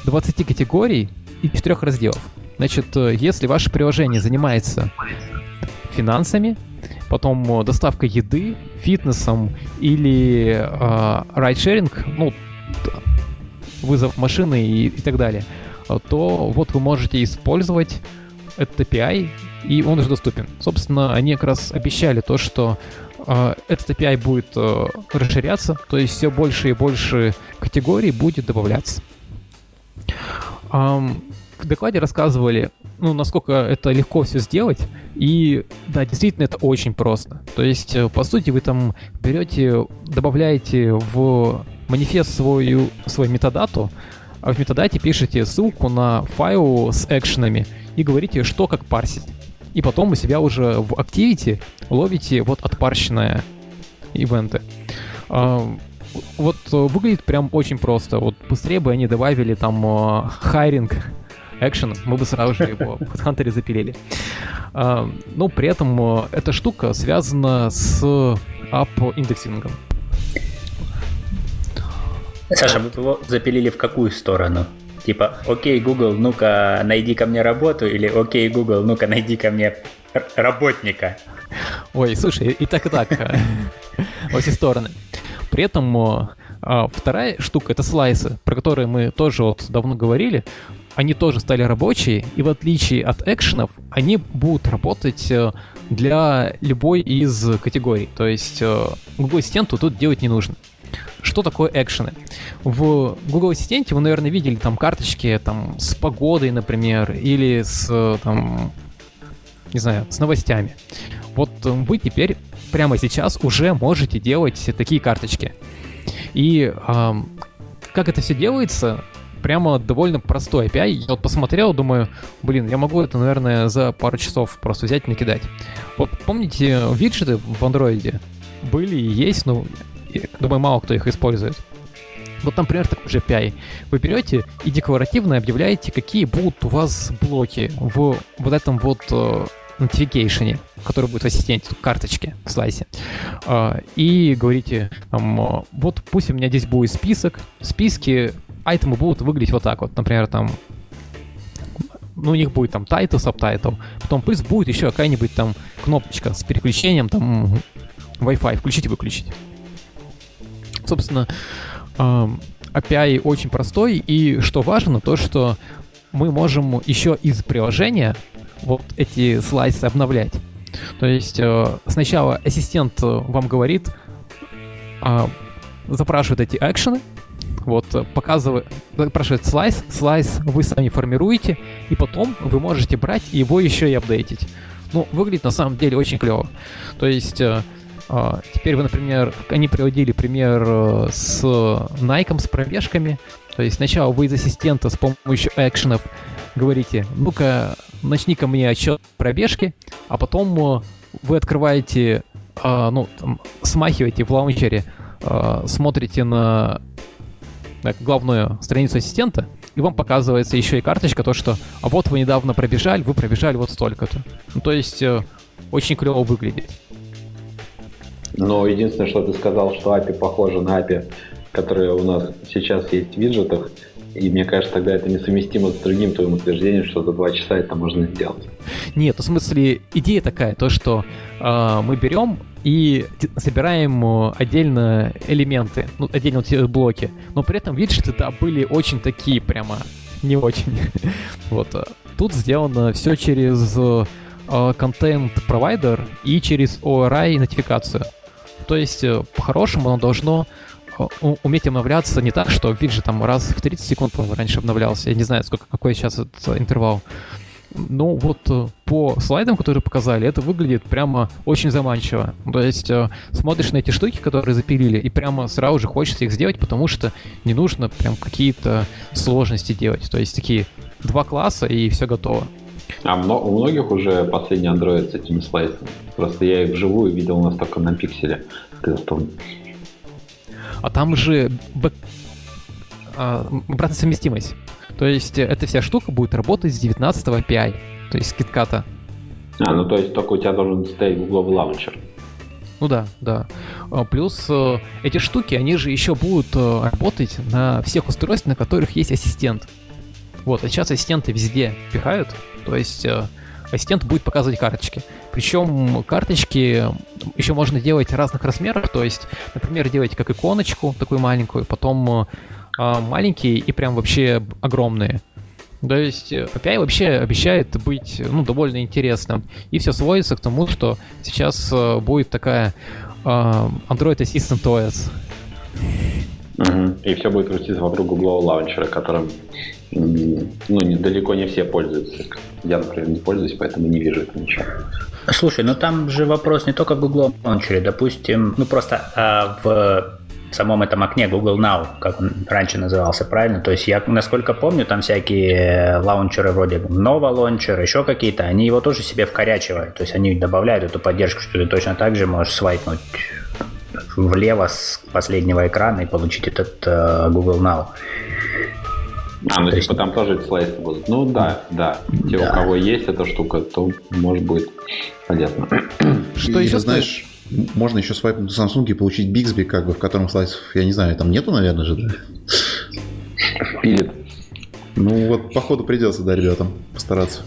20 категорий и 4 разделов. Значит, э, если ваше приложение занимается финансами, потом э, доставка еды, фитнесом или э, райдшеринг, ну, вызов машины и, и так далее, то вот вы можете использовать этот API, и он уже доступен. Собственно, они как раз обещали то, что э, этот API будет э, расширяться, то есть все больше и больше категорий будет добавляться. в докладе рассказывали, ну, насколько это легко все сделать, и да, действительно это очень просто. То есть, э, по сути, вы там берете, добавляете в манифест свою, свою метадату, а в метадате пишете ссылку на файл с экшенами и говорите, что как парсить. И потом у себя уже в Activity ловите вот отпаршенные event ы. А, вот выглядит прям очень просто. Вот быстрее бы они добавили там hiring action, мы бы сразу же его в Хантере запилили. А, но при этом эта штука связана с App Indexing ом. Саша, вы его запилили в какую сторону? Типа, окей, Google, ну-ка найди ко мне работу, или окей, Google, ну-ка найди ко мне работника. Ой, слушай, и так, и так. Во все стороны. При этом а, вторая штука — это слайсы, про которые мы тоже вот давно говорили. Они тоже стали рабочие, и в отличие от экшенов, они будут работать э, для любой из категорий. То есть э, Google Ассистенту тут делать не нужно. Что такое экшены? В Google Ассистенте вы, наверное, видели там карточки там, с погодой, например, или с, там, не знаю, с новостями. Вот вы теперь прямо сейчас уже можете делать такие карточки. И эм, как это все делается, прямо довольно простой API. Я вот посмотрел, думаю, блин, я могу это, наверное, за пару часов просто взять и накидать. Вот помните виджеты в андроиде? Были и есть, но думаю, мало кто их использует. Вот, например, такой же API. Вы берете и декларативно объявляете, какие будут у вас блоки в вот этом вот uh, notification, который будет в ассистенте, карточке, в слайсе. Uh, и говорите, um, вот пусть у меня здесь будет список. Списки айтемы будут выглядеть вот так вот. Например, там ну, у них будет там title, subtitle, потом плюс будет еще какая-нибудь там кнопочка с переключением там Wi-Fi, включить и выключить. Собственно, API очень простой, и что важно, то, что мы можем еще из приложения вот эти слайсы обновлять. То есть э, сначала ассистент вам говорит, а, запрашивает эти экшены, вот, показывает, запрашивает слайс, слайс вы сами формируете, и потом вы можете брать и его еще и апдейтить. Ну, выглядит на самом деле очень клево. То есть э, а, теперь вы, например, они приводили пример э, с Nike, с пробежками. То есть сначала вы из ассистента с помощью экшенов говорите, ну-ка, начни-ка мне отчет пробежки, а потом э, вы открываете, ну, там, смахиваете в лаунчере, смотрите на главную страницу ассистента, и вам показывается еще и карточка, то, что а вот вы недавно пробежали, вы пробежали вот столько-то. Ну, то есть э, очень клево выглядит. Но единственное, что ты сказал, что API похоже на API, которые у нас сейчас есть в виджетах, и мне кажется, тогда это несовместимо с другим твоим утверждением, что за два часа это можно сделать. Нет, в смысле, идея такая, то, что э, мы берем и собираем отдельно элементы, ну, отдельно блоки, но при этом виджеты, да, были очень такие прямо не очень. вот. Тут сделано все через контент-провайдер и через ORI нотификацию. То есть, э, по-хорошему, оно должно э, уметь обновляться не так, что виджет там раз в 30 секунд раньше обновлялся. Я не знаю, сколько, какой сейчас этот интервал. Ну, вот э, по слайдам, которые показали, это выглядит прямо очень заманчиво. То есть смотришь на эти штуки, которые запилили, и прямо сразу же хочется их сделать, потому что не нужно прям какие-то сложности делать. То есть такие два класса, и все готово. А у многих уже последний Android с этими слайсами. Просто я их вживую видел у нас только на пикселе. А там же бэк... а, обратная совместимость. То есть э, эта вся штука будет работать с 19 API, то есть с KitKat. А, ну то есть только у тебя должен стоять Google лаунчер. Ну да, да. А, плюс э, эти штуки, они же еще будут э, работать на всех устройствах, на которых есть ассистент. Вот, а сейчас ассистенты везде пихают, то есть ассистент будет показывать карточки. Причем карточки еще можно делать разных размеров, то есть, например, делать как иконочку такую маленькую, потом э, маленькие и прям вообще огромные. То есть API вообще обещает быть ну, довольно интересным. И все сводится к тому, что сейчас э, будет такая э, Android Assistant OS. Угу. И все будет крутиться вокруг Google лаунчера, которым ну, недалеко не все пользуются. Я, например, не пользуюсь, поэтому не вижу этого ничего. Слушай, ну там же вопрос не только в Google лаунчере, допустим, ну просто а, в самом этом окне Google Now, как он раньше назывался, правильно? То есть я, насколько помню, там всякие лаунчеры вроде Nova Launcher, еще какие-то, они его тоже себе вкорячивают. То есть они добавляют эту поддержку, что ты точно так же можешь свайпнуть влево с последнего экрана и получить этот э, Google Now. А, ну то типа там тоже слайсы будут. Ну да, да. Те, да. у кого есть эта штука, то может быть полезно. Что еще знаешь? Можно еще свайпнуть на Samsung и получить Bixby, как бы, в котором слайсов, я не знаю, там нету, наверное же, да? Пилит. Ну вот, походу придется, да, ребятам постараться.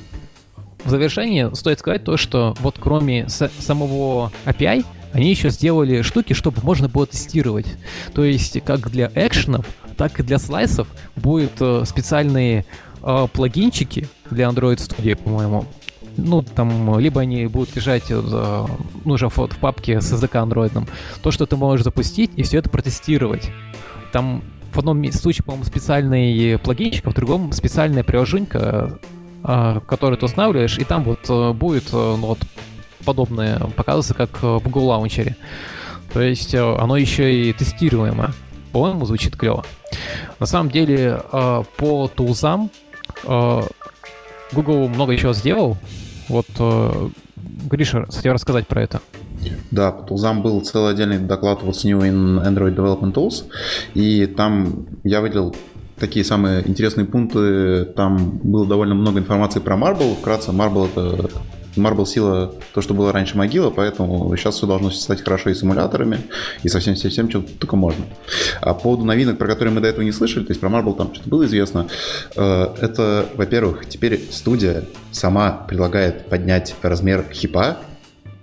В завершение стоит сказать то, что вот кроме самого API, они еще сделали штуки, чтобы можно было тестировать. То есть как для экшенов, так и для слайсов будет э, специальные э, плагинчики для Android Studio, по-моему. Ну, там, либо они будут лежать э, ну, уже в, папке с SDK андроидным. То, что ты можешь запустить и все это протестировать. Там в одном случае, по-моему, специальный плагинчик, а в другом специальная приложенька, э, которую ты устанавливаешь, и там вот э, будет э, ну, вот, подобное показывается, как в Google Launcher. То есть э, оно еще и тестируемо. По-моему, звучит клево. На самом деле, э, по тулзам э, Google много еще сделал. Вот Гриша хотел рассказать про это. Да, по тулзам был целый отдельный доклад вот с New in Android Development Tools, и там я выделил такие самые интересные пункты. Там было довольно много информации про Marble. Вкратце, Marble — это Marble сила то, что было раньше могила, поэтому сейчас все должно стать хорошо и с эмуляторами, и со всем, всем, всем, чем только можно. А по поводу новинок, про которые мы до этого не слышали, то есть про Marble там что-то было известно, э, это, во-первых, теперь студия сама предлагает поднять размер хипа,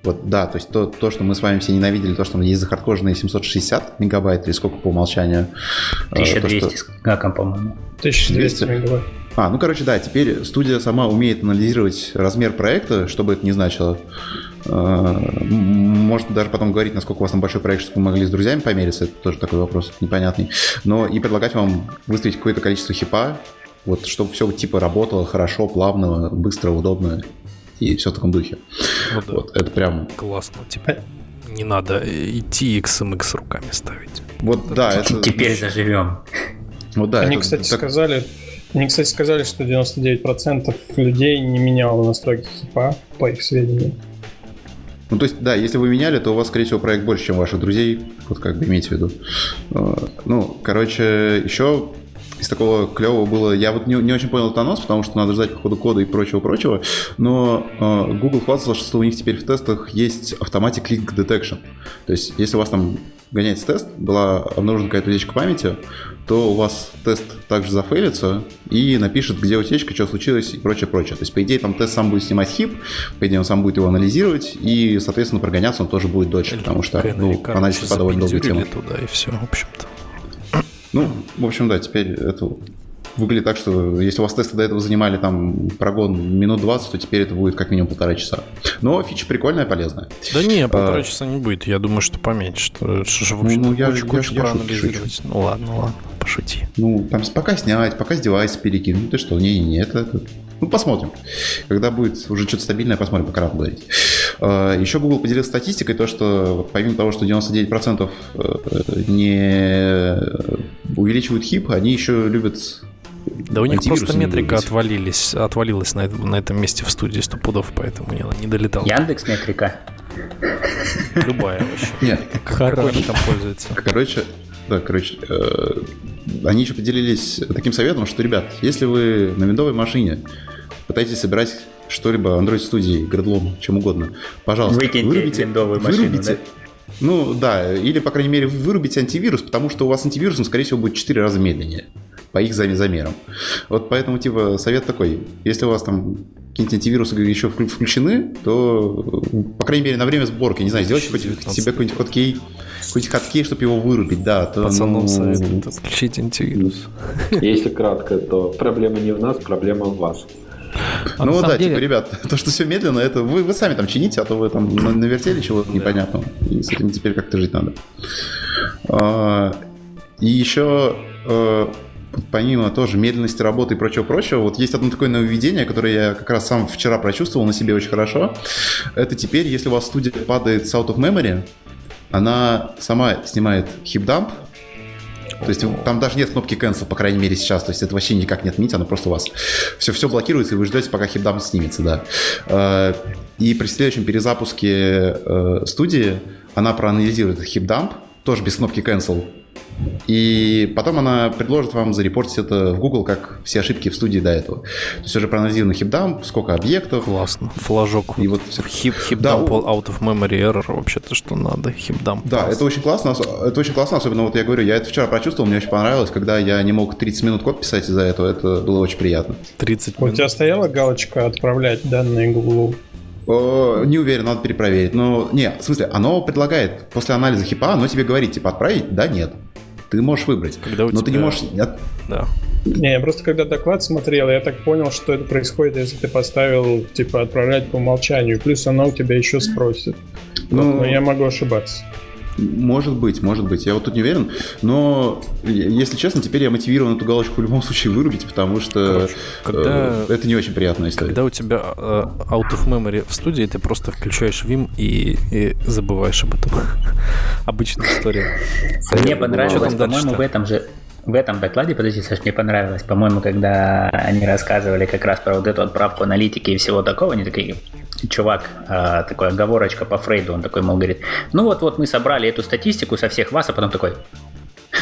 вот, да, то есть то, то, что мы с вами все ненавидели, то, что есть захардкоженные 760 мегабайт или сколько по умолчанию. 1200 э, то, что... по-моему. 1200 мегабайт. А, ну, короче, да, теперь студия сама умеет анализировать размер проекта, что бы это ни значило. Э, может даже потом говорить, насколько у вас там большой проект, чтобы вы могли с друзьями помериться. Это тоже такой вопрос непонятный. Но и предлагать вам выставить какое-то количество хипа, вот, чтобы все типа работало хорошо, плавно, быстро, удобно и все в таком духе. Ну, да. вот, это прям... Классно. Типа не надо идти XMX руками ставить. Вот, да. Это... Теперь заживем. Вот, да, Они, это, кстати, так... сказали, они, кстати, сказали, что 99% людей не меняло настройки хипа, по их сведениям. Ну, то есть, да, если вы меняли, то у вас, скорее всего, проект больше, чем ваших друзей. Вот как бы имейте в виду. Э, ну, короче, еще из такого клевого было... Я вот не, не очень понял этот анонс, потому что надо ждать по ходу кода и прочего-прочего, но э, Google хвастался, что у них теперь в тестах есть Automatic Link Detection. То есть, если у вас там гоняется тест, была обнаружена какая-то утечка памяти, то у вас тест также зафейлится и напишет, где утечка, что случилось и прочее, прочее. То есть, по идее, там тест сам будет снимать хип, по идее, он сам будет его анализировать, и, соответственно, прогоняться он тоже будет дольше, потому что ну, анализ хипа довольно долгая тема. туда, и все, в общем-то. Ну, в общем, да, теперь это выглядит так, что если у вас тесты до этого занимали там прогон минут 20, то теперь это будет как минимум полтора часа. Но фича прикольная, полезная. Да не, полтора а, часа не будет. Я думаю, что поменьше. Что, что же, в общем, ну, я, кучу, я, кучу я, проанализировать. Ну ладно, ладно, пошути. Ну, там пока снять, пока с девайса перекинуть. Ты что, не-не-не, это, это... Ну, посмотрим. Когда будет уже что-то стабильное, посмотрим, пока рано говорить. А, Еще Google поделился статистикой, то, что помимо того, что 99% э, не увеличивают хип, они еще любят да у них просто метрика отвалились, отвалилась на, на этом месте в студии стопудов, поэтому не, не долетал. Яндекс метрика. Любая вообще. Нет, какой они там пользуются. Короче, да, короче, э, они еще поделились таким советом, что, ребят, если вы на виндовой машине пытаетесь собирать что-либо Android студии, градлом, чем угодно, пожалуйста, Выкиньте вырубите, виндовую машину, вырубите, да? Ну да, или, по крайней мере, вырубите антивирус, потому что у вас антивирус, он, скорее всего, будет в 4 раза медленнее по их замерам. Вот поэтому, типа, совет такой, если у вас там какие-нибудь антивирусы еще включены, то, по крайней мере, на время сборки, не знаю, сделайте себе какой-нибудь хоткей, какой-нибудь хоткей, чтобы его вырубить, да. То, Пацанам ну... советуют отключить антивирус. Если кратко, то проблема не в нас, проблема в вас. А ну да, деле... типа, ребят, то, что все медленно, это вы, вы сами там чините, а то вы там навертели чего-то непонятного. И с этим теперь как-то жить надо. А, И еще э, помимо тоже медленности работы и прочего-прочего, вот есть одно такое нововведение, которое я как раз сам вчера прочувствовал на себе очень хорошо. Это теперь, если у вас студия падает с out of memory, она сама снимает хипдамп, то есть там даже нет кнопки cancel, по крайней мере, сейчас. То есть это вообще никак не отменить, она просто у вас все, все блокируется, и вы ждете, пока хипдамп снимется, да. Э, и при следующем перезапуске э, студии она проанализирует хипдамп, тоже без кнопки cancel, и потом она предложит вам зарепортить это в Google, как все ошибки в студии до этого. То есть уже проанализировано хипдам, сколько объектов. Классно. Флажок. И вот хип, хипдам да, out of memory error вообще-то что надо. Хипдам. Да, это очень классно. Это очень классно, особенно вот я говорю, я это вчера прочувствовал, мне очень понравилось, когда я не мог 30 минут код писать из-за этого. Это было очень приятно. 30 минут. У тебя стояла галочка отправлять данные Google? Не уверен, надо перепроверить. Но, не, в смысле, оно предлагает, после анализа хипа, оно тебе говорит, типа, отправить? Да, нет. Ты можешь выбрать. Когда у но тебя... ты не можешь... Да. Не, я просто когда доклад смотрел, я так понял, что это происходит, если ты поставил, типа, отправлять по умолчанию. Плюс она у тебя еще спросит. Ну, но я могу ошибаться. Может быть, может быть. Я вот тут не уверен. Но, если честно, теперь я мотивирован эту галочку в любом случае вырубить, потому что Короче, когда, э, это не очень приятная история. Когда у тебя э, out of memory в студии, ты просто включаешь Vim и, и забываешь об этом. Обычная история. Мне понравилось, по-моему, в этом же в этом докладе, подожди, Саш, мне понравилось, по-моему, когда они рассказывали как раз про вот эту отправку аналитики и всего такого, они такие, чувак, а, такой оговорочка по Фрейду, он такой, мол, говорит, ну вот-вот мы собрали эту статистику со всех вас, а потом такой,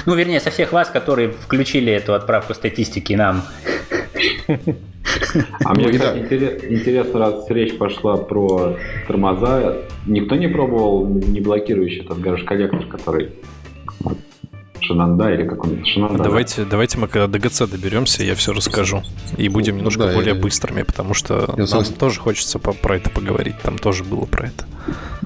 ну, вернее, со всех вас, которые включили эту отправку статистики нам. А мне, кстати, интересно, раз речь пошла про тормоза, никто не пробовал не блокирующий этот гараж коллектор, который Шинанда или как он? Шинанда. Давайте, давайте мы когда до ГЦ доберемся, я все расскажу. И будем немножко да, более я... быстрыми, потому что я нам тоже хочется про это поговорить. Там тоже было про это.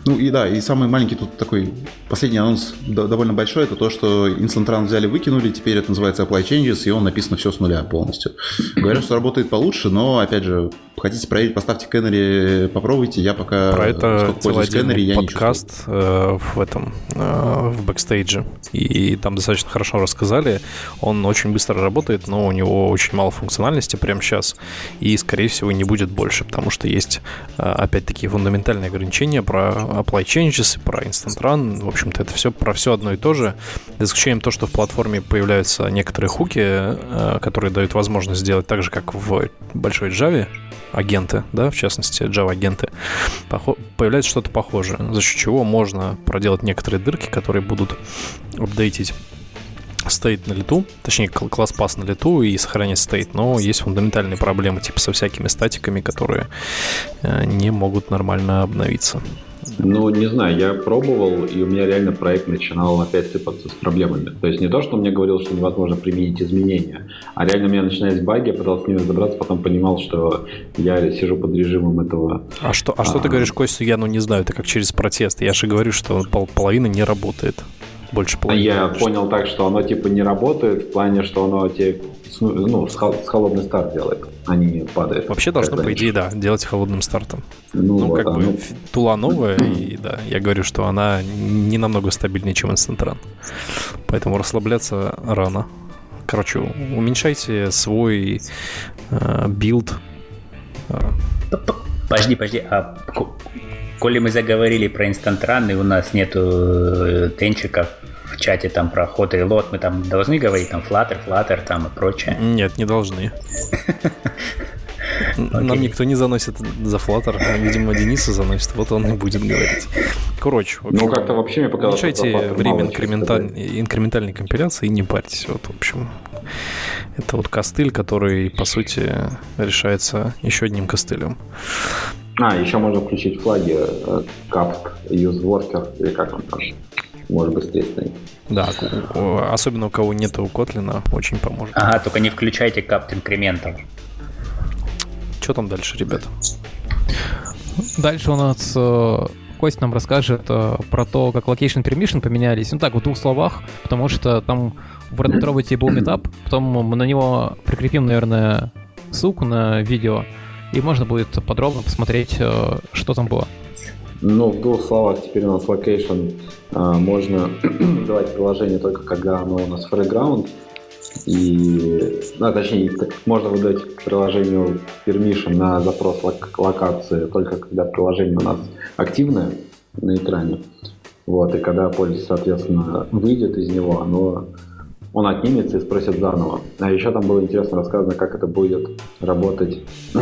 Ну и да, и самый маленький тут такой последний анонс довольно большой, это то, что Instant Run взяли, выкинули, теперь это называется Apply Changes, и он написано все с нуля полностью. Говорят, что работает получше, но, опять же, хотите проверить, поставьте Canary, попробуйте, я пока Про это целый Canary, я подкаст э, в этом, э, в бэкстейдже, и там достаточно хорошо рассказали, он очень быстро работает, но у него очень мало функциональности прямо сейчас, и, скорее всего, не будет больше, потому что есть, э, опять-таки, фундаментальные ограничения про apply changes, про instant run. В общем-то, это все про все одно и то же. За исключением то, что в платформе появляются некоторые хуки, э, которые дают возможность сделать так же, как в большой Java агенты, да, в частности, Java-агенты, появляется что-то похожее, за счет чего можно проделать некоторые дырки, которые будут апдейтить стейт на лету, точнее класс пас на лету и сохранять стейт, но есть фундаментальные проблемы типа со всякими статиками, которые э, не могут нормально обновиться. Ну, не знаю, я пробовал, и у меня реально проект начинал опять сыпаться с проблемами. То есть не то, что мне говорил, что невозможно применить изменения, а реально у меня начинались баги, я пытался с ними разобраться, потом понимал, что я сижу под режимом этого. А что, а, а что ты говоришь, Костя, я ну не знаю, это как через протест. Я же говорю, что пол, половина не работает больше половины. Я понял так, что оно типа не работает в плане, что оно тебе ну, с, холодный старт делает, а не падает. Вообще должно, по идее, да, делать холодным стартом. Ну, ну вот, как бы тула новая, и да, я говорю, что она не намного стабильнее, чем Instant Поэтому расслабляться рано. Короче, уменьшайте свой э, build. Подожди, подожди, а коли мы заговорили про Instant Run ы, у нас нету э, тенчиков в чате там про ход и лот, мы там должны говорить там Flutter, Flutter там и прочее? Нет, не должны. Нам никто не заносит за Flutter, а, видимо, Дениса заносит, вот он и будет говорить. Короче, ну как-то вообще мне показалось, Получайте время инкременталь... инкрементальной компиляции и не парьтесь. Вот, в общем, это вот костыль, который, по сути, решается еще одним костылем. А, еще можно включить флаги Cap Use Worker, или как он там может быстрее станет. Да, особенно у кого нету Kotlin, очень поможет. Ага, только не включайте капт инкрементов. Что там дальше, ребята? Дальше у нас э, Кость нам расскажет э, про то, как location permission поменялись. Ну так, в двух словах, потому что там в Red Robot был метап, потом мы на него прикрепим, наверное, ссылку на видео, и можно будет подробно посмотреть, э, что там было. Ну, в двух словах, теперь у нас location а, можно давать приложение только когда оно у нас foreground, и, ну, точнее, можно выдать приложению permission на запрос лок- локации только когда приложение у нас активное на экране. Вот, и когда пользователь, соответственно, выйдет из него, оно, он отнимется и спросит заново. А еще там было интересно рассказано, как это будет работать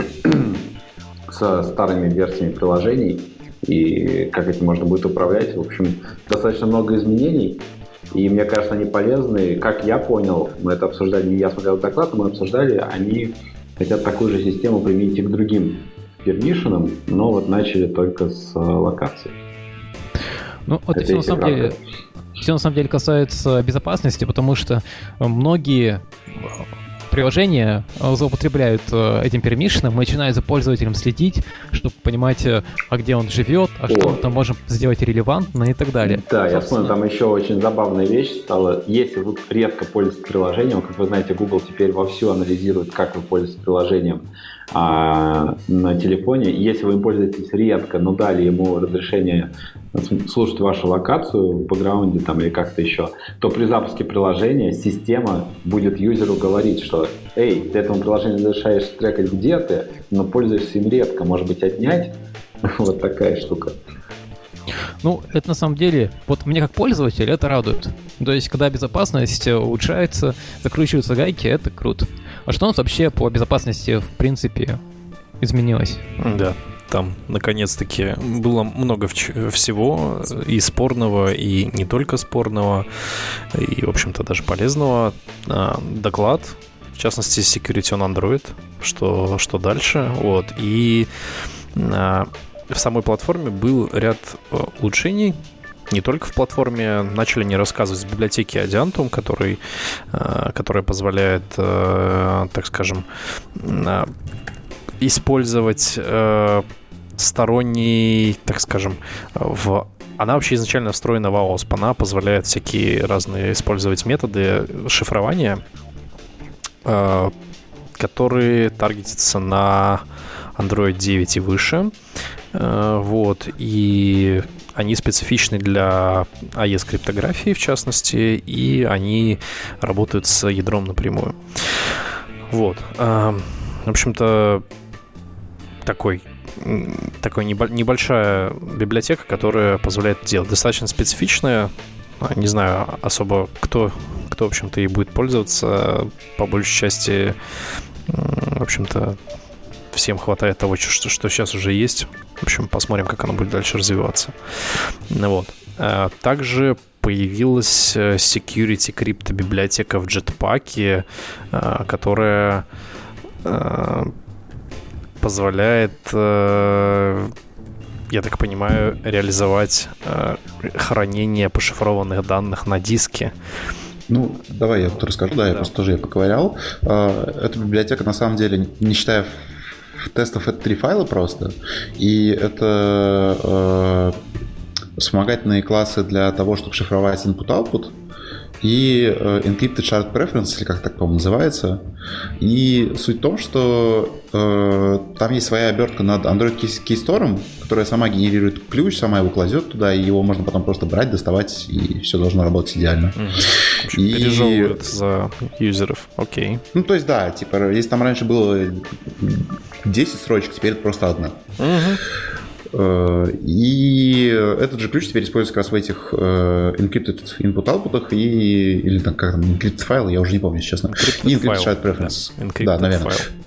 со старыми версиями приложений и как этим можно будет управлять. В общем, достаточно много изменений, и мне кажется, они полезны. Как я понял, мы это обсуждали, не я смотрел доклад, мы обсуждали, они хотят такую же систему применить и к другим пермишинам, но вот начали только с э, локации. Ну, вот это все на самом деле все на самом деле касается безопасности, потому что многие приложения э, злоупотребляют э, этим пермишином, начинают за пользователем следить, чтобы понимать, э, а где он живет, а О. что мы там можем сделать релевантно и так далее. Да, я вспомнил, там еще очень забавная вещь стала. Если вы редко пользуетесь приложением, как вы знаете, Google теперь вовсю анализирует, как вы пользуетесь приложением а, на телефоне. Если вы им пользуетесь редко, но дали ему разрешение слушать вашу локацию в бэкграунде там, или как-то еще, то при запуске приложения система будет юзеру говорить, что «Эй, ты этому приложению разрешаешь трекать где ты, но пользуешься им редко, может быть, отнять?» Вот такая штука. Ну, это на самом деле, вот мне как пользователь это радует. То есть, когда безопасность улучшается, закручиваются гайки, это круто. А что у нас вообще по безопасности, в принципе, изменилось? Да, там, наконец-таки, было много всего и спорного, и не только спорного, и, в общем-то, даже полезного. А, доклад, в частности, Security on Android, что, что дальше, вот, и а, в самой платформе был ряд э, улучшений, не только в платформе. Начали не рассказывать с библиотеки Adiantum, который, э, которая позволяет, э, так скажем, использовать сторонний, так скажем, в она вообще изначально встроена в AOSP. Она позволяет всякие разные использовать методы шифрования, которые таргетятся на Android 9 и выше. Э, вот, и они специфичны для AES криптографии, в частности, и они работают с ядром напрямую. Вот. Э, в общем-то, такой такой небольшая библиотека, которая позволяет делать. Достаточно специфичная. Не знаю особо, кто, кто в общем-то, и будет пользоваться. По большей части, в общем-то, всем хватает того, что, что сейчас уже есть. В общем, посмотрим, как оно будет дальше развиваться. Ну вот. А, также появилась э, security крипто библиотека в Jetpack, а, которая а, позволяет, э, я так понимаю, реализовать э, хранение пошифрованных данных на диске. Ну, давай я тут расскажу, да, я просто тоже я поковырял. Эта библиотека, на самом деле, не считая тестов это три файла просто, и это э, вспомогательные классы для того, чтобы шифровать input-output, и э, Encrypted Shard Preference, или как так, по-моему, называется. И суть в том, что э, там есть своя обертка над Android Keystore, которая сама генерирует ключ, сама его кладет туда, и его можно потом просто брать, доставать, и все должно работать идеально. Mm-hmm. И... Пережевывают за юзеров, окей. Okay. Ну, то есть, да, типа, если там раньше было 10 строчек, теперь это просто одна. Mm-hmm. Э, и этот же ключ теперь используется как раз в этих э, encrypted input-output и или там как там encrypted файл, я уже не помню, честно. Encrypted и encrypted child preference. Да, да наверное. Файл.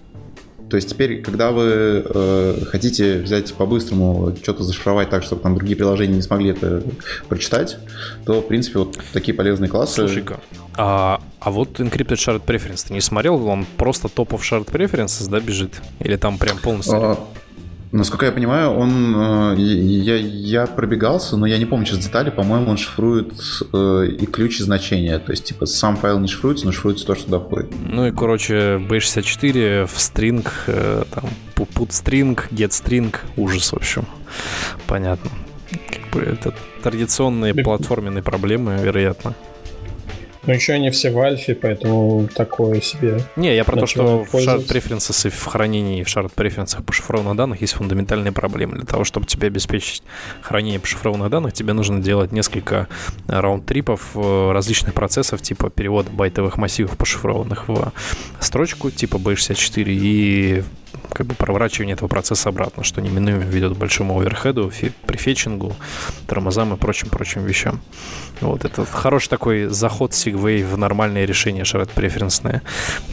То есть теперь, когда вы э, хотите взять по-быстрому что-то зашифровать так, чтобы там другие приложения не смогли это прочитать, то, в принципе, вот такие полезные классы... Слушай-ка, а, а вот Encrypted Shard Preference ты не смотрел? Он просто топов Shard Preferences, да, бежит? Или там прям полностью... А, Насколько я понимаю, он э, я, я пробегался, но я не помню сейчас детали. По-моему, он шифрует э, и ключ и значения. То есть, типа, сам файл не шифруется, но шифруется то, что туда входит. Ну и, короче, B64 в string, э, там, put string, get string, ужас, в общем. Понятно. Как бы это традиционные платформенные проблемы, вероятно. Но еще они все в альфе, поэтому такое себе. Не, я про то, что в Shard Preferences и в хранении в Shard Preferences по шифрованных данных есть фундаментальные проблемы. Для того, чтобы тебе обеспечить хранение по шифрованных данных, тебе нужно делать несколько раунд-трипов э, различных процессов, типа перевода байтовых массивов пошифрованных в строчку типа B64 и как бы проворачивание этого процесса обратно, что неминуемо ведет к большому оверхеду при фетчингу, тормозам и прочим-прочим вещам. Вот, это хороший такой заход Segway в нормальное решение шарат преференсное.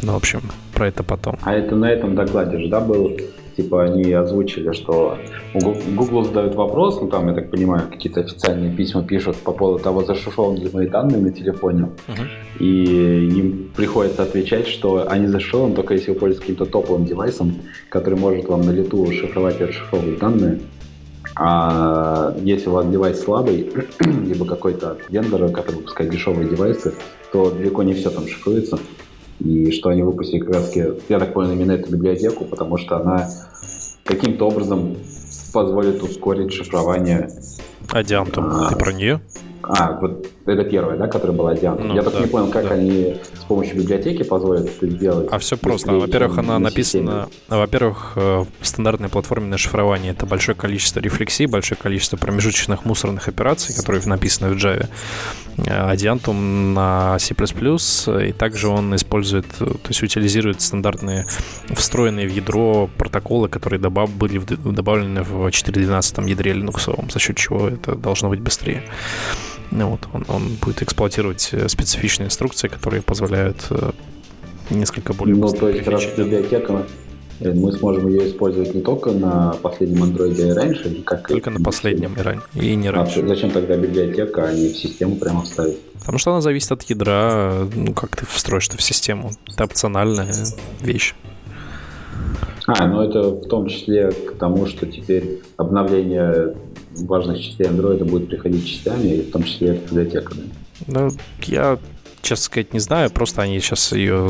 Ну, в общем, про это потом. А это на этом докладе же, да, был типа они озвучили, что Google задают вопрос, ну там, я так понимаю, какие-то официальные письма пишут по поводу того, зашифрованы ли мои данные на телефоне, uh-huh. и им приходится отвечать, что они зашифрованы только если вы пользуетесь каким-то топовым девайсом, который может вам на лету шифровать и расшифровывать данные. А если у вас девайс слабый, либо какой-то вендор, который выпускает дешевые девайсы, то далеко не все там шифруется и что они выпустили как раз, я так понял, именно эту библиотеку, потому что она каким-то образом позволит ускорить шифрование. Адиантум, а, ты про нее? А, вот это первая, да, которая была Диана. Ну, Я только да, не понял, как да. они с помощью библиотеки позволят это сделать. А все просто. Во-первых, она написана... Во-первых, э, стандартная платформенное шифрование — это большое количество рефлексий, большое количество промежуточных мусорных операций, которые написаны в Java. Adiantum на C++, и также он использует, то есть утилизирует стандартные встроенные в ядро протоколы, которые добав, были добавлены в 4.12 ядре Linux, за счет чего это должно быть быстрее. Ну, вот, он, он будет эксплуатировать э, специфичные инструкции, которые позволяют э, несколько более Ну, то есть, раз библиотека, э, мы сможем ее использовать не только на последнем андроиде и раньше, как Только на последнем и, ран... и не а раньше. А зачем тогда библиотека, а не в систему прямо вставить? Потому что она зависит от ядра, ну, как ты встроишь это в систему. Это опциональная вещь. А, ну это в том числе к тому, что теперь обновление важных частей андроида будет приходить частями, и в том числе это библиотека. Да? Ну, я, честно сказать, не знаю, просто они сейчас ее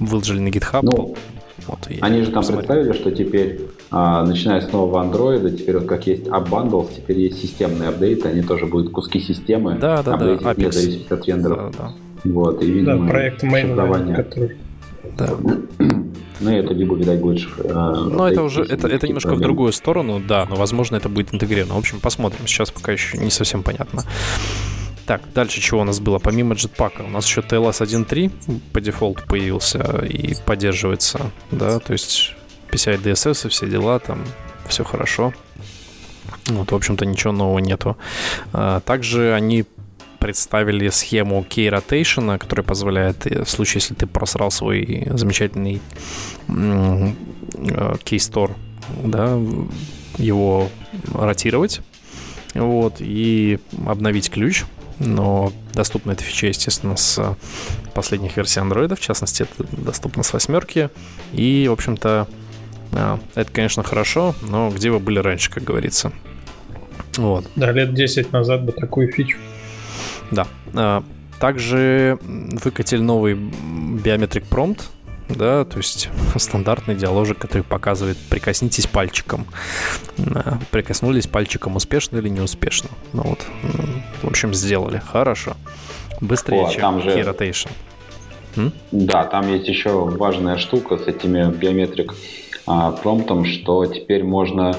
выложили на GitHub. Ну, вот, они же там посмотрю. представили, что теперь, а, начиная с нового андроида, теперь вот как есть App Bundles, теперь есть системные апдейты, они тоже будут куски системы, да, да, да, вне зависимости от вендоров. Да, да. Вот, и, видимо, да, проект Mainline, который... Да. Ну, это либо, видать, будет... Э, ну, это уже, это, это немножко проблемы. в другую сторону, да, но, возможно, это будет интегрировано. В общем, посмотрим. Сейчас пока еще не совсем понятно. Так, дальше чего у нас было? Помимо Jetpack, у нас еще TLS 1.3 по дефолту появился и поддерживается, да, то есть PCI DSS и все дела, там все хорошо. Вот, в общем-то, ничего нового нету. А, также они представили схему key rotation, которая позволяет, э, в случае, если ты просрал свой замечательный э, key store, да, его ротировать вот, и обновить ключ. Но доступна эта фича, естественно, с последних версий Android, в частности, это доступно с восьмерки. И, в общем-то, э, это, конечно, хорошо, но где вы были раньше, как говорится. Вот. Да, лет 10 назад бы такую фичу да. А, также выкатили новый Biometric Prompt, да, то есть стандартный диалог, который показывает «прикоснитесь пальчиком». А, прикоснулись пальчиком успешно или неуспешно. Ну вот, в общем, сделали. Хорошо. Быстрее, О, чем там же... Key Rotation. М? Да, там есть еще важная штука с этими биометрик а, промптом, что теперь можно а,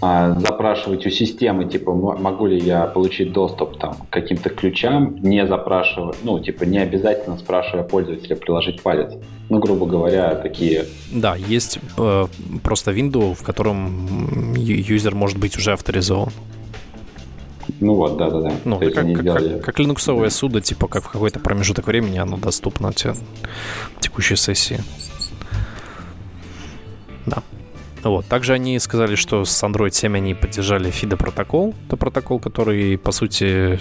запрашивать у системы, типа, могу ли я получить доступ там, к каким-то ключам, не запрашивая, ну, типа, не обязательно спрашивая пользователя приложить палец. Ну, грубо говоря, такие... Да, есть э, просто window, в котором юзер может быть уже авторизован. Ну вот, да-да-да. Ну, как, как, как, как линуксовое судо, типа, как в какой-то промежуток времени оно доступно в текущей сессии. Да. Вот. Также они сказали, что с Android 7 они поддержали FIDA протокол. Это протокол, который, по сути,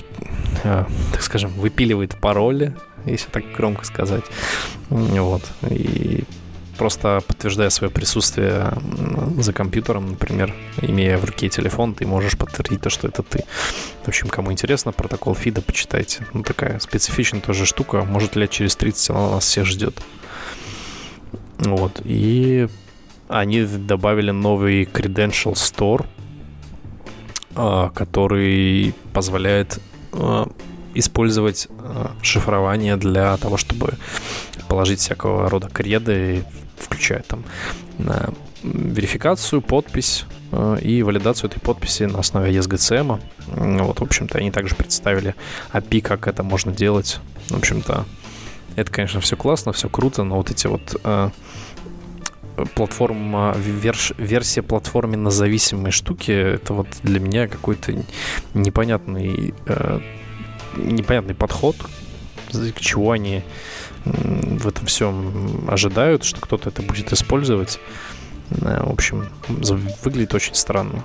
э, так скажем, выпиливает пароли, если так громко сказать. Вот. И просто подтверждая свое присутствие за компьютером, например, имея в руке телефон, ты можешь подтвердить то, что это ты. В общем, кому интересно, протокол фида почитайте. Ну, такая специфичная тоже штука. Может, лет через 30 она нас всех ждет. Вот. И они добавили новый Credential Store, а, который позволяет а, использовать шифрование для того, чтобы положить всякого рода креды, включая там верификацию, подпись и валидацию этой подписи на основе ESGCM. Вот, в общем-то, они также представили API, как это можно делать. В общем-то, это, конечно, все классно, все круто, но вот эти вот платформа, верш, версия платформенно зависимой штуки, это вот для меня какой-то непонятный, э, непонятный подход, чему они в этом всем ожидают, что кто-то это будет использовать. Э, в общем, выглядит очень странно.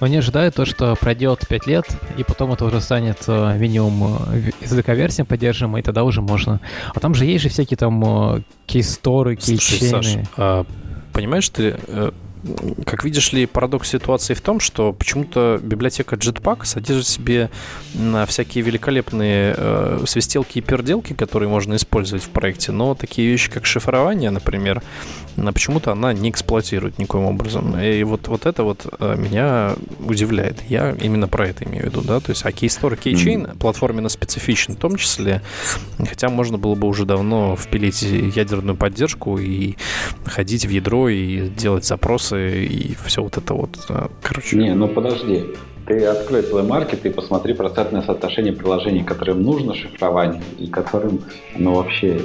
Но они ожидают то, что пройдет 5 лет, и потом это уже станет э, минимум языковерсия поддерживаемая, и тогда уже можно. А там же есть же всякие там э, кейсторы, кейчейны. А, понимаешь, ты как видишь ли, парадокс ситуации в том, что почему-то библиотека Jetpack содержит в себе всякие великолепные э, свистелки и перделки, которые можно использовать в проекте, но такие вещи, как шифрование, например, почему-то она не эксплуатирует никоим образом. И вот, вот это вот э, меня удивляет. Я именно про это имею в виду, да, то есть а Keystore Keychain mm-hmm. платформенно специфичен в том числе, хотя можно было бы уже давно впилить ядерную поддержку и ходить в ядро и делать запросы и все вот это вот. Э, короче. Не, ну подожди. Ты открой Play Market и посмотри процентное соотношение приложений, которым нужно шифрование и которым оно вообще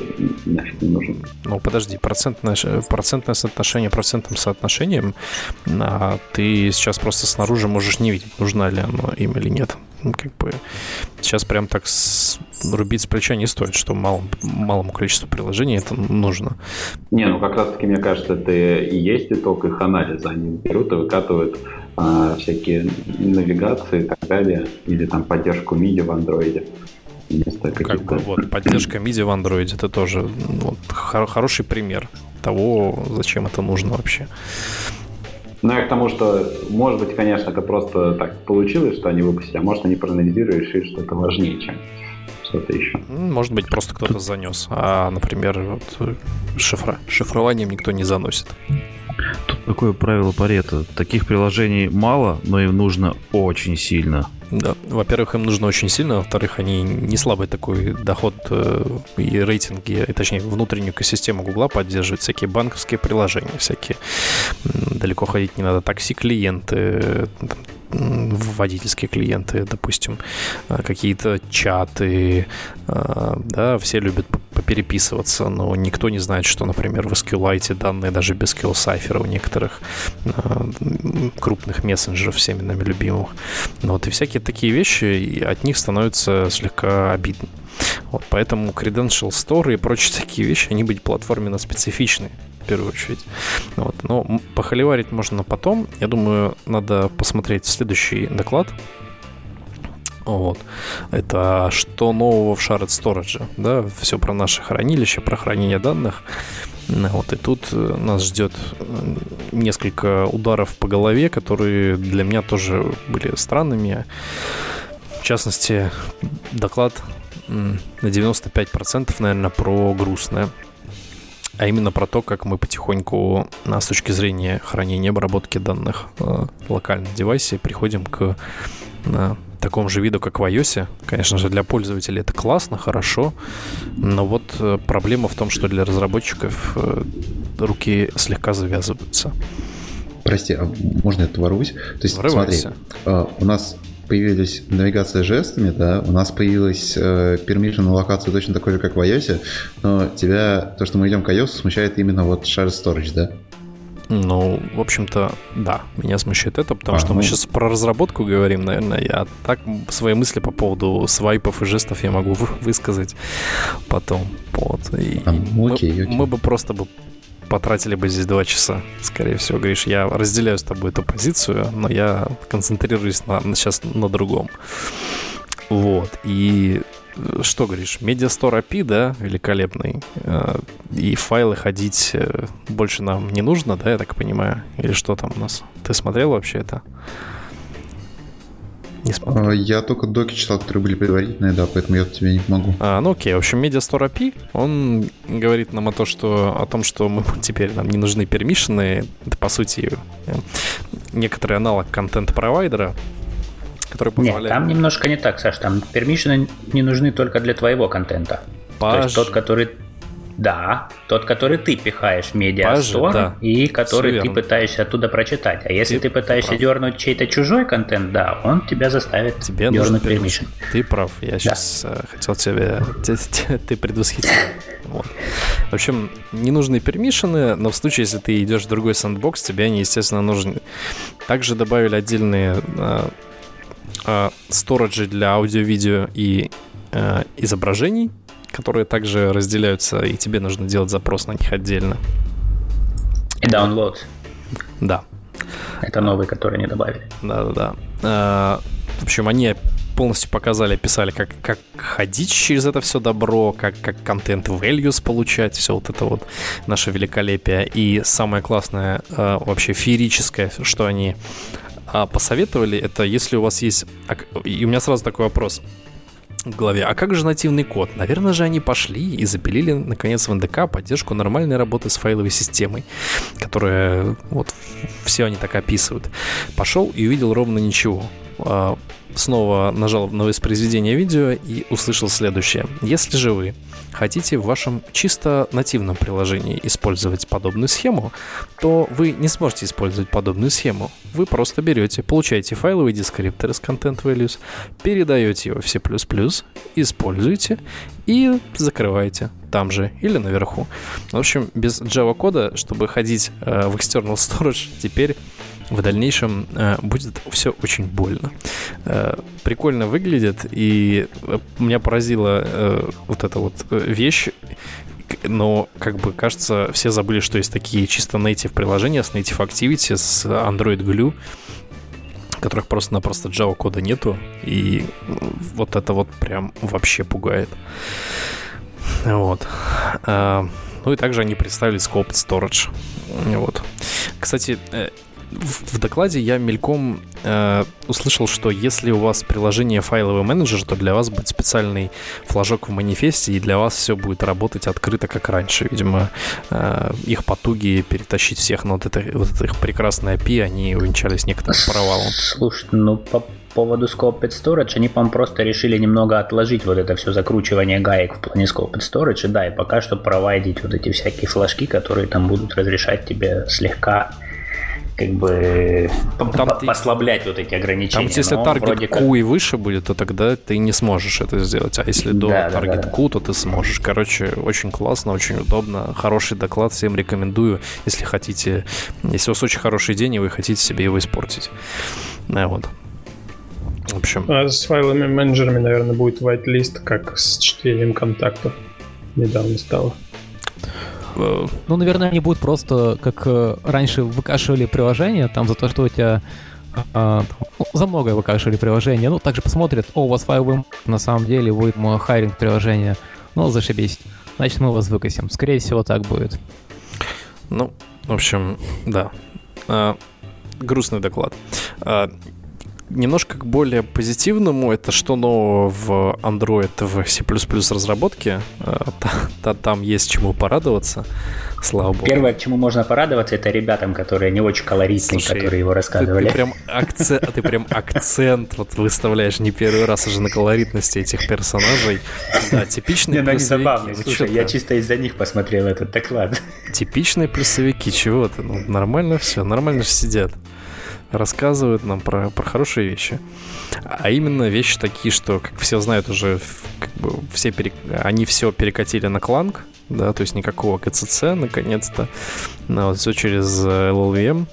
нафиг не нужно. Ну, подожди, процентное, процентное соотношение процентным соотношением, а ты сейчас просто снаружи можешь не видеть, нужно ли оно им или нет. Ну, как бы сейчас прям так с... рубить с плеча не стоит, что мал... малому количеству приложений это нужно. Не, ну как раз таки, мне кажется, это и есть итог их анализа. Они берут и выкатывают а, всякие навигации и так далее, или там поддержку MIDI в андроиде. Как бы вот поддержка MIDI в андроиде это тоже вот, хор- хороший пример того, зачем это нужно вообще. Ну, я к тому, что, может быть, конечно, это просто так получилось, что они выпустили, а может, они проанализировали и решили, что это важнее, чем что-то еще. Может быть, просто кто-то занес. А, например, вот шифра... шифрованием никто не заносит. Тут такое правило Парета. Таких приложений мало, но им нужно очень сильно. Да, во-первых, им нужно очень сильно, во-вторых, они не слабый такой доход э, и рейтинги, и, точнее, внутреннюю экосистему Гугла поддерживают всякие банковские приложения, всякие далеко ходить не надо, такси-клиенты, водительские клиенты, допустим, э, какие-то чаты, э, да, все любят попереписываться, но никто не знает, что, например, в SQLite данные даже без SQL-сайфера у некоторых крупных мессенджеров, всеми нами любимых. Ну вот и всякие такие вещи, и от них становится слегка обидно. Вот, поэтому Credential Store и прочие такие вещи, они быть платформенно специфичны первую очередь. Вот. Но похоливарить можно потом. Я думаю, надо посмотреть следующий доклад. Вот. Это что нового в Shared Storage. Да? Все про наше хранилище, про хранение данных. Вот, и тут э, нас ждет э, несколько ударов по голове, которые для меня тоже были странными. В частности, доклад на 95%, наверное, про грустное а именно про то, как мы потихоньку с точки зрения хранения обработки данных э, локальных девайсе приходим к такому же виду, как в iOS. Конечно же, для пользователей это классно, хорошо, но вот э, проблема в том, что для разработчиков э, руки слегка завязываются. Прости, а можно я ворвусь? То есть, Врывайся. смотри, э, у нас появились навигация жестами, да, у нас появилась э, permission на локацию точно такой же, как в iOS, но тебя, то, что мы идем к iOS, смущает именно вот shared storage, да? Ну, в общем-то, да, меня смущает это, потому а, что ну... мы сейчас про разработку говорим, наверное. Я так свои мысли по поводу свайпов и жестов я могу высказать потом. Вот. И а, мы, окей, окей. мы бы просто бы потратили бы здесь два часа, скорее всего, Гриш. Я разделяю с тобой эту позицию, но я концентрируюсь на, сейчас на другом. Вот. И что говоришь, Медиастор API, да, великолепный. Э, и файлы ходить э, больше нам не нужно, да, я так понимаю? Или что там у нас? Ты смотрел вообще это? Не смотрел. А, я только доки читал, которые были предварительные, да, поэтому я тебе не помогу. А, ну окей, в общем, Mediastore API, он говорит нам о, то, что, о том, что мы теперь нам не нужны пермишины. Это, по сути, некоторый аналог контент-провайдера. Который позволяет... Нет, там немножко не так, Саш, там пермишины не нужны только для твоего контента. Паж... То есть тот, который да, тот, который ты пихаешь в медиастор да. и который ты пытаешься оттуда прочитать. А если ты, ты пытаешься прав. дернуть чей-то чужой контент, да, он тебя заставит Тебе дернуть permission. Ты прав, я да. сейчас э, хотел тебе... Ты предвосхитил. Вот. В общем, не нужны пермишины, но в случае, если ты идешь в другой сэндбокс, тебе они, естественно, нужны. Также добавили отдельные э, сториджи для аудио-видео и э, изображений, которые также разделяются, и тебе нужно делать запрос на них отдельно. И download. Да. Это новый, который не добавили. Да-да-да. А, в общем, они полностью показали, описали, как, как ходить через это все добро, как, как контент values получать, все вот это вот наше великолепие. И самое классное, а, вообще феерическое, что они а, посоветовали, это если у вас есть... И у меня сразу такой вопрос в голове. А как же нативный код? Наверное же они пошли и запилили, наконец, в НДК поддержку нормальной работы с файловой системой, которая, вот, все они так описывают. Пошел и увидел ровно ничего. А, снова нажал на воспроизведение видео и услышал следующее. Если же вы хотите в вашем чисто нативном приложении использовать подобную схему, то вы не сможете использовать подобную схему. Вы просто берете, получаете файловый дескриптор из Content Values, передаете его в C++, используете и закрываете там же или наверху. В общем, без Java кода, чтобы ходить э, в external storage, теперь в дальнейшем э, будет все очень больно. Э, прикольно выглядит, и э, меня поразила вот эта вот вещь, но, как бы, кажется, все забыли, что есть такие чисто native приложения с native activity, с Android Glue, которых просто-напросто Java кода нету, и вот это вот прям вообще пугает. Вот. Ну и также они представили Scoped Storage. Вот. Кстати, в, в докладе я мельком э, услышал, что если у вас приложение файловый менеджер, то для вас будет специальный флажок в манифесте, и для вас все будет работать открыто, как раньше. Видимо, э, их потуги перетащить всех на вот это, вот это их прекрасное API, они увенчались некоторым провалом. Слушай, ну по поводу Scoped Storage, они, по-моему, просто решили немного отложить вот это все закручивание гаек в плане Scoped Storage, и да, и пока что проводить вот эти всякие флажки, которые там будут разрешать тебе слегка как бы там послаблять ты, вот эти ограничения. Там, если таргет Q как... и выше будет, то тогда ты не сможешь это сделать. А если до да, таргет да, да, Q, то ты сможешь. Короче, очень классно, очень удобно. Хороший доклад, всем рекомендую, если хотите. Если у вас очень хороший день, и вы хотите себе его испортить. Да, вот. В общем. А с файлами менеджерами, наверное, будет whitelist, как с чтением контактов. Недавно стало. Э, ну, наверное, они будут просто, как э, раньше выкашивали приложение, там за то, что у тебя а, ну, за многое выкашивали приложение. Ну, также посмотрят, о, у вас файловый на самом деле будет мой хайринг приложения. Ну, зашибись. Значит, мы вас выкосим. Скорее всего, так будет. Ну, в общем, да. А, грустный доклад. А, немножко к более позитивному, это что нового в Android в C++ разработке. Э, там есть чему порадоваться, слава богу. Первое, к чему можно порадоваться, это ребятам, которые не очень колоритные, Слушай, которые его рассказывали. Ты, ты, прям акцент, ты прям акцент вот выставляешь не первый раз уже на колоритности этих персонажей. Да, типичные плюсовики. забавные, ну, слушай, я чисто из-за них посмотрел этот доклад. Типичные плюсовики, чего ты? Ну, нормально все, нормально же сидят рассказывают нам про, про хорошие вещи. А именно вещи такие, что, как все знают уже, как бы все перек... они все перекатили на кланг, да, то есть никакого КЦЦ, наконец-то. Ну, вот, все через LLVM.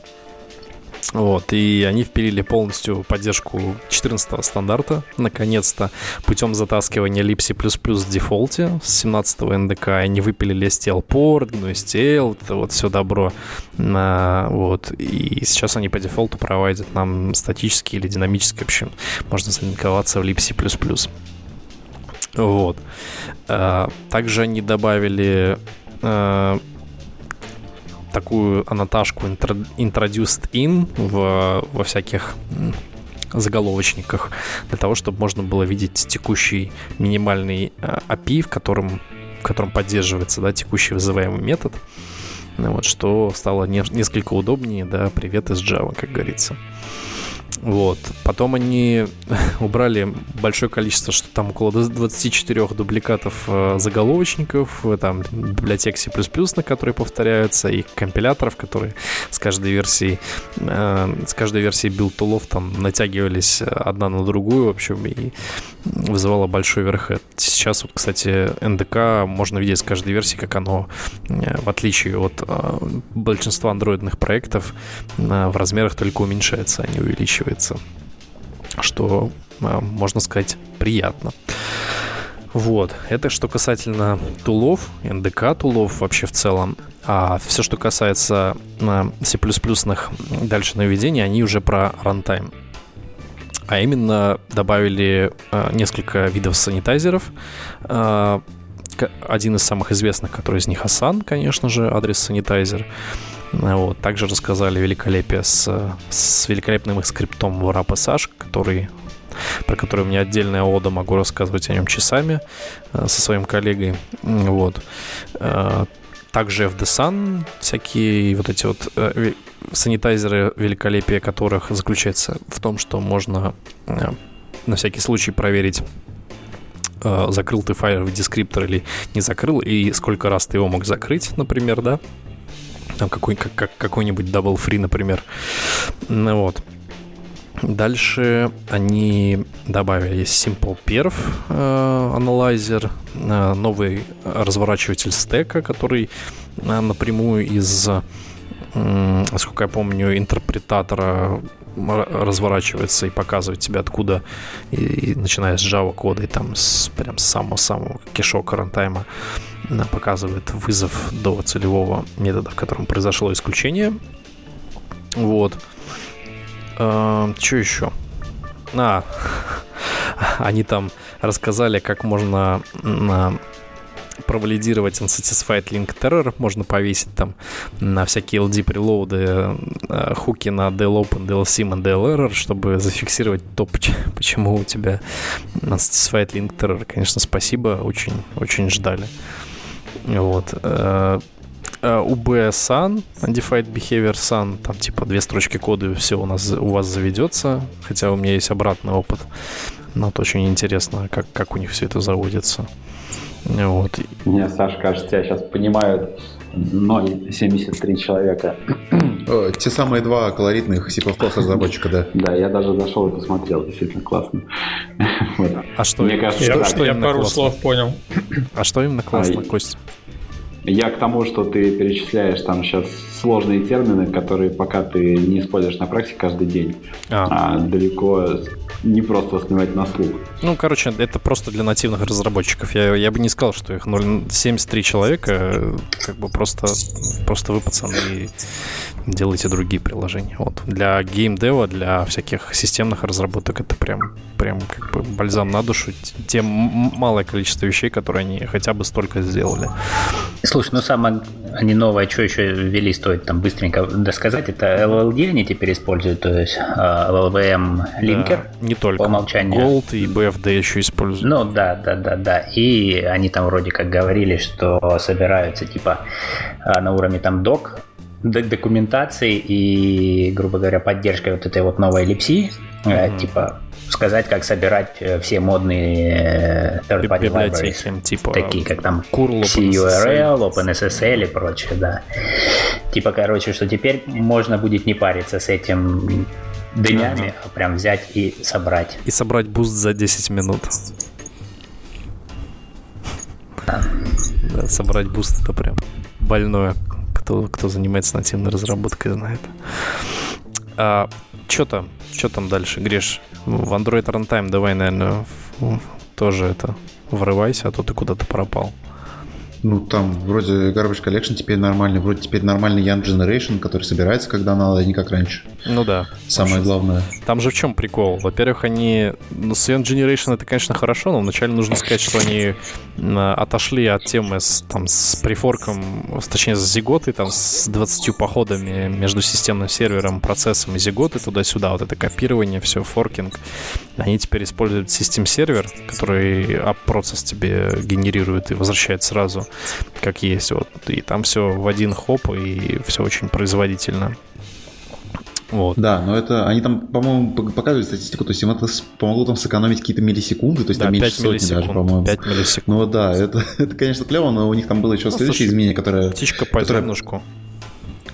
Вот, и они впилили полностью поддержку 14 стандарта, наконец-то, путем затаскивания Lipsy++ в дефолте с 17 НДК. Они выпилили STL-порт, GNU это вот все добро. А, вот, и сейчас они по дефолту проводят нам статический или динамический, в общем, можно залинковаться в Lipsy++. Вот. А, также они добавили а, такую аннотажку introduced in в, во всяких заголовочниках для того, чтобы можно было видеть текущий минимальный э, API, в котором, в котором поддерживается да, текущий вызываемый метод. Вот, что стало не, несколько удобнее, да, привет из Java, как говорится. Вот. Потом они убрали большое количество, что там около 24 дубликатов э, заголовочников, э, там библиотек C++, на которые повторяются, и компиляторов, которые с каждой версией, э, с каждой версией build tool ов там натягивались одна на другую, в общем, и вызывало большой overhead. Сейчас вот, кстати, NDK можно видеть с каждой версии, как оно, в отличие от большинства андроидных проектов, в размерах только уменьшается, а не увеличивается увеличивается, что, а, можно сказать, приятно. Вот, это что касательно тулов, NDK тулов вообще в целом. А все, что касается а, C++ дальше наведения, они уже про рантайм. А именно добавили э, несколько видов санитайзеров. Э, один из самых известных, который из них Асан, конечно же, адрес санитайзер. Вот. Также рассказали великолепие с, с великолепным их скриптом в RapSH, который про который у меня отдельная ода, могу рассказывать о нем часами э, со своим коллегой. Вот. Э, также FD Sun, всякие вот эти вот э, санитайзеры, великолепие которых заключается в том, что можно на всякий случай проверить закрыл ты файл в дескриптор или не закрыл, и сколько раз ты его мог закрыть, например, да, там какой, как, как, какой-нибудь Double Free, например. Ну вот. Дальше они добавили Simple Perf э, анализер, э, новый разворачиватель стека, который э, напрямую из, э, насколько я помню, интерпретатора разворачивается и показывает тебе откуда, и, и начиная с Java кода и там с, прям с самого-самого кишок рантайма показывает вызов до целевого метода, в котором произошло исключение. Вот. А, что еще? А, они там рассказали, как можно провалидировать unsatisfied link terror, можно повесить там на всякие LD прелоуды э, хуки на DLOpen, DLSIM и DLError, чтобы зафиксировать то, почему у тебя unsatisfied link terror. Конечно, спасибо, очень, очень ждали. Вот. Э, э, UB Sun, Undefined Behavior Sun, там типа две строчки кода и все у нас у вас заведется, хотя у меня есть обратный опыт. Но вот очень интересно, как, как у них все это заводится. Вот. Мне, Саша, кажется, я сейчас понимают 0,73 человека. О, те самые два колоритных C++ разработчика, да. Да, я даже зашел и посмотрел, действительно классно. А что, Мне кажется, я, что я пару классно? слов понял. А что именно классно, а, Костя? Я к тому, что ты перечисляешь там сейчас сложные термины, которые пока ты не используешь на практике каждый день, а, а далеко не просто воспринимать на слух. Ну, короче, это просто для нативных разработчиков. Я, я бы не сказал, что их 0,73 человека, как бы просто, просто вы, пацаны, делаете другие приложения. Вот. Для геймдева, для всяких системных разработок это прям, прям как бы бальзам на душу. Тем малое количество вещей, которые они хотя бы столько сделали. Слушай, ну самое они новое, что еще ввели, стоит там быстренько досказать, это LLD они теперь используют, то есть LLVM линкер. Да не только. По умолчанию. Gold и BFD еще используют. Ну да, да, да, да. И они там вроде как говорили, что собираются типа а, на уровне там док, документации и, грубо говоря, поддержкой вот этой вот новой libc, mm-hmm. типа сказать, как собирать э, все модные э, third-party libraries, типа такие как там Curl, CURL, OpenSSL и прочее, да. Типа, короче, что теперь можно будет не париться с этими днями, а прям взять и собрать. И собрать Boost за 10 минут. Да собрать Boost это прям больное. Кто, кто занимается нативной разработкой, знает. А, что там? Что там дальше, Гриш? В Android Runtime давай, наверное, тоже это врывайся, а то ты куда-то пропал. Ну, там вроде Garbage Collection теперь нормальный, вроде теперь нормальный Young Generation, который собирается, когда надо, не как раньше. Ну да. Самое главное. Там же в чем прикол? Во-первых, они... Ну, Young Generation это, конечно, хорошо, но вначале нужно сказать, что они отошли от темы с, там, с прифорком, точнее, с зиготой, там, с 20 походами между системным сервером, процессом и зиготой туда-сюда. Вот это копирование, все, форкинг. Они теперь используют систем сервер, который app-процесс тебе генерирует и возвращает сразу как есть. Вот. И там все в один хоп, и все очень производительно. Вот. Да, но это они там, по-моему, показывают статистику, то есть им это помогло там сэкономить какие-то миллисекунды, то есть да, там меньше сотни даже, по-моему. 5 миллисекунд. Ну да, это, это конечно, клево, но у них там было еще ну, следующее изменение, которое... Птичка по которое, зернышку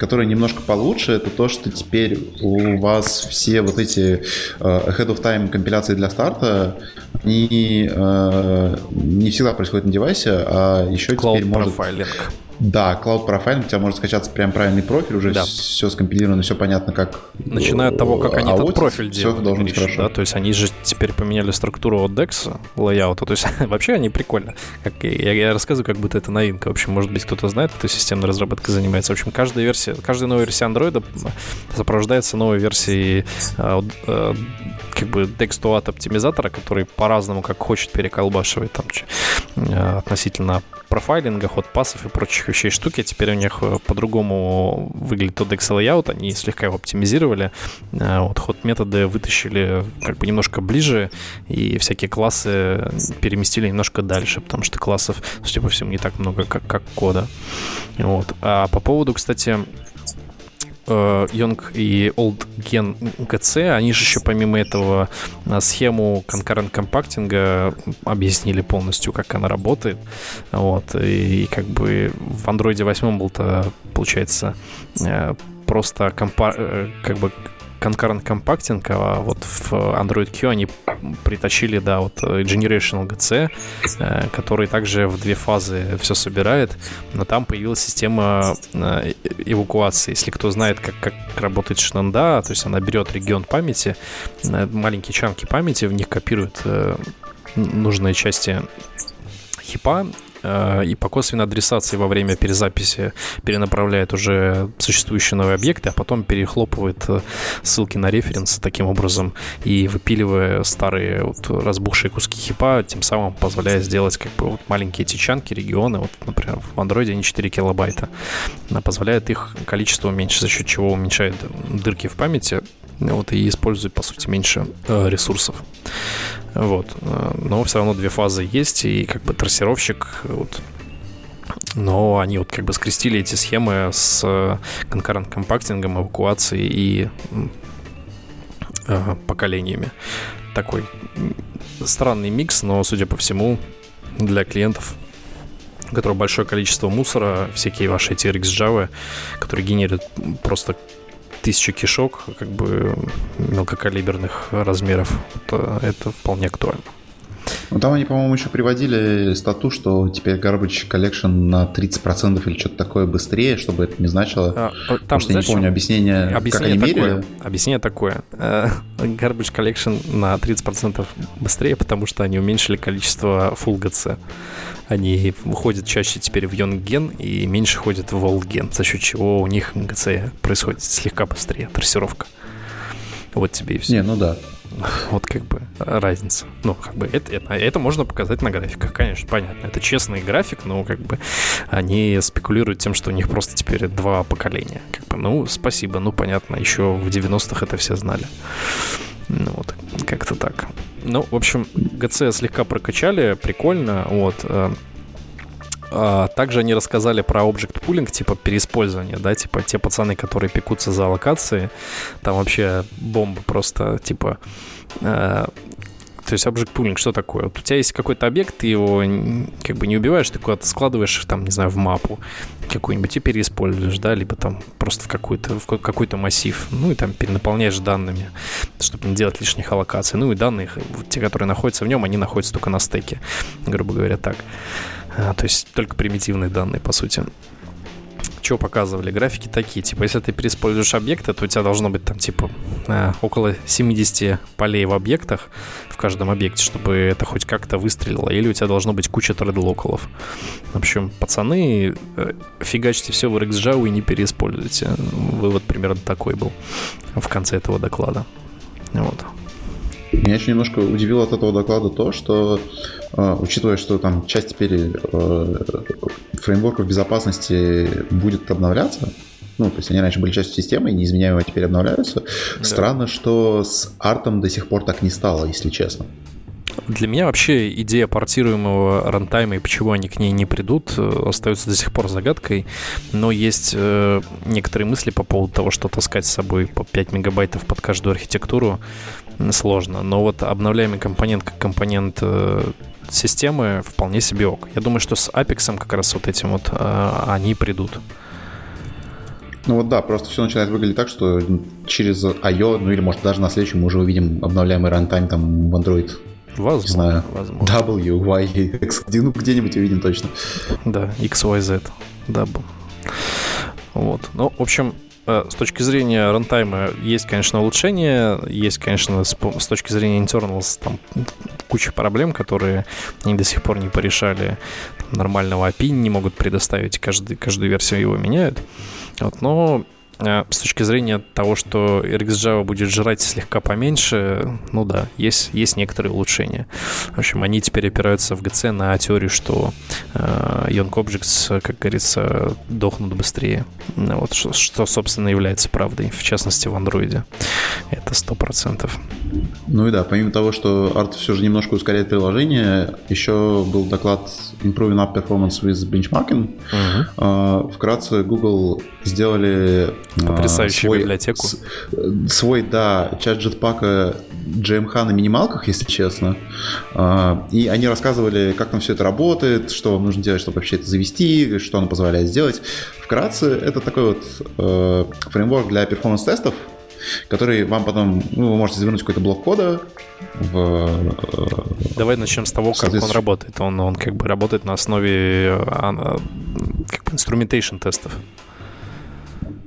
которое немножко получше, это то, что теперь у вас все вот эти uh, ahead of time компиляции для старта, они uh, не всегда происходят на девайсе, а еще Cloud теперь может... Profiling. Да, Cloud Profile, у тебя может скачаться прям правильный профиль, уже да. все скомпилировано, все понятно, как... Начиная от того, как они этот профиль делают, все должно быть хорошо. Да? То есть они же теперь поменяли структуру от DEX лайаута, то есть вообще они прикольно. Как, я, я рассказываю, как будто это новинка. В общем, может быть, кто-то знает, кто системной разработкой занимается. В общем, каждая версия, каждая новая версия Android сопровождается новой версией э, э, как бы DEX оптимизатора, который по-разному, как хочет, переколбашивает там э, относительно профайлинга, ход пассов и прочих вещей штуки. Теперь у них э, по-другому выглядит тот Excel layout, они слегка его оптимизировали. Э, вот ход методы вытащили как бы немножко ближе, и всякие классы переместили немножко дальше, потому что классов, судя по всему, не так много, как, как кода. Вот. А по поводу, кстати, Э, Young и Old Gen GC, они же еще помимо этого э, схему concurrent компактинга объяснили полностью, как она работает. Вот. И, и как бы в Android 8 был-то, получается, э, просто компа как бы concurrent компактинг, а вот в Android Q они притащили, да, вот Generational GC, э, который также в две фазы все собирает, но там появилась система э, эвакуации. Если кто знает, как, как работает Шинанда, то есть она берет регион памяти, э, маленькие чанки памяти, в них копирует нужные части хипа Э, и по косвенной адресации во время перезаписи перенаправляет уже существующие новые объекты, а потом перехлопывает э, ссылки на референсы таким образом и выпиливая старые вот разбухшие куски хипа, тем самым позволяя сделать как бы вот маленькие течанки, регионы, вот, например, в Android они 4 килобайта, позволяет их количество уменьшить, за счет чего уменьшает дырки в памяти, вот, и использует, по сути, меньше э, ресурсов. Вот. Э, но все равно две фазы есть, и как бы трассировщик вот, но они вот как бы скрестили эти схемы с конкурент компактингом, эвакуацией и э, поколениями. Такой странный микс, но, судя по всему, для клиентов, у которых большое количество мусора, всякие ваши эти RX Java, которые генерируют просто тысячи кишок, как бы мелкокалиберных размеров. Это, это вполне актуально. Ну, там они, по-моему, еще приводили стату, что теперь Garbage Collection на 30% или что-то такое быстрее, чтобы это не значило. А, там, Потому что я не помню объяснение, объяснение как они такое, мерили. Объяснение такое. Э, Garbage Collection на 30% быстрее, потому что они уменьшили количество Full GC. Они ходят чаще теперь в Йонген и меньше ходят в Волген, за счет чего у них GC происходит слегка быстрее, трассировка. Вот тебе и все. Не, ну да. Вот как бы разница. Ну, как бы это, это, это можно показать на графиках, конечно, понятно. Это честный график, но как бы они спекулируют тем, что у них просто теперь два поколения. Как бы, ну, спасибо, ну, понятно, еще в 90-х это все знали. Ну, вот, как-то так. Ну, в общем, ГЦ слегка прокачали, прикольно, вот. А, также они рассказали про Object Pooling, типа переиспользование, да, типа те пацаны, которые пекутся за локации, там вообще бомба просто, типа, э, то есть Object Pooling что такое? Вот у тебя есть какой-то объект, ты его как бы не убиваешь, ты куда-то складываешь, там, не знаю, в мапу какую-нибудь и переиспользуешь, да, либо там просто в какой-то в какой-то массив, ну и там перенаполняешь данными, чтобы не делать лишних аллокаций. Ну и данные, те, которые находятся в нем, они находятся только на стеке, грубо говоря, так. А, то есть только примитивные данные, по сути. Что показывали? Графики такие, типа, если ты переиспользуешь объекты, то у тебя должно быть там, типа, а, около 70 полей в объектах, в каждом объекте, чтобы это хоть как-то выстрелило, или у тебя должно быть куча тредлокалов. В общем, пацаны, э, фигачьте все в RxJava и не переиспользуйте. Вывод примерно такой был в конце этого доклада. Вот. Меня еще немножко удивило от этого доклада то, что, э, учитывая, что там часть теперь э, фреймворков безопасности будет обновляться, ну, то есть они раньше были частью системы, и неизменяемо теперь обновляются, да. странно, что с артом до сих пор так не стало, если честно. Для меня вообще идея портируемого рантайма и почему они к ней не придут, э, остается до сих пор загадкой. Но есть э, некоторые мысли по поводу того, что таскать с собой по 5 мегабайтов под каждую архитектуру сложно. Но вот обновляемый компонент как компонент э, системы вполне себе ок. Я думаю, что с Apex как раз вот этим вот э, они придут. Ну вот да, просто все начинает выглядеть так, что через I.O., ну или может даже на следующем мы уже увидим обновляемый рантайм там в Android Возможно, не знаю, возможно. W, Y, X, ну где-нибудь увидим точно. Да, X, Y, Z, W. Вот. Ну, в общем, э, с точки зрения рантайма есть, конечно, улучшения, есть, конечно, с, точки зрения internals там куча проблем, которые они до сих пор не порешали. Нормального API не могут предоставить, каждый, каждую версию его меняют. Вот, но с точки зрения того, что RxJava будет жрать слегка поменьше, ну да, есть, есть некоторые улучшения. В общем, они теперь опираются в GC на теорию, что э, Young Objects, как говорится, дохнут быстрее. Ну вот, что, что, собственно, является правдой, в частности, в Android. Это сто процентов. Ну и да, помимо того, что Art все же немножко ускоряет приложение, еще был доклад Improving Up Performance with Benchmarking. Угу. Вкратце, Google сделали Потрясающую свой, библиотеку. Свой, да, чат Jetpack GMH на минималках, если честно. А, и они рассказывали, как там все это работает, что вам нужно делать, чтобы вообще это завести, что оно позволяет сделать. Вкратце, это такой вот э, фреймворк для перформанс-тестов, который вам потом, ну, вы можете завернуть какой-то блок кода в... Э, Давай начнем с того, как он работает. Он, он как бы работает на основе э, как бы тестов.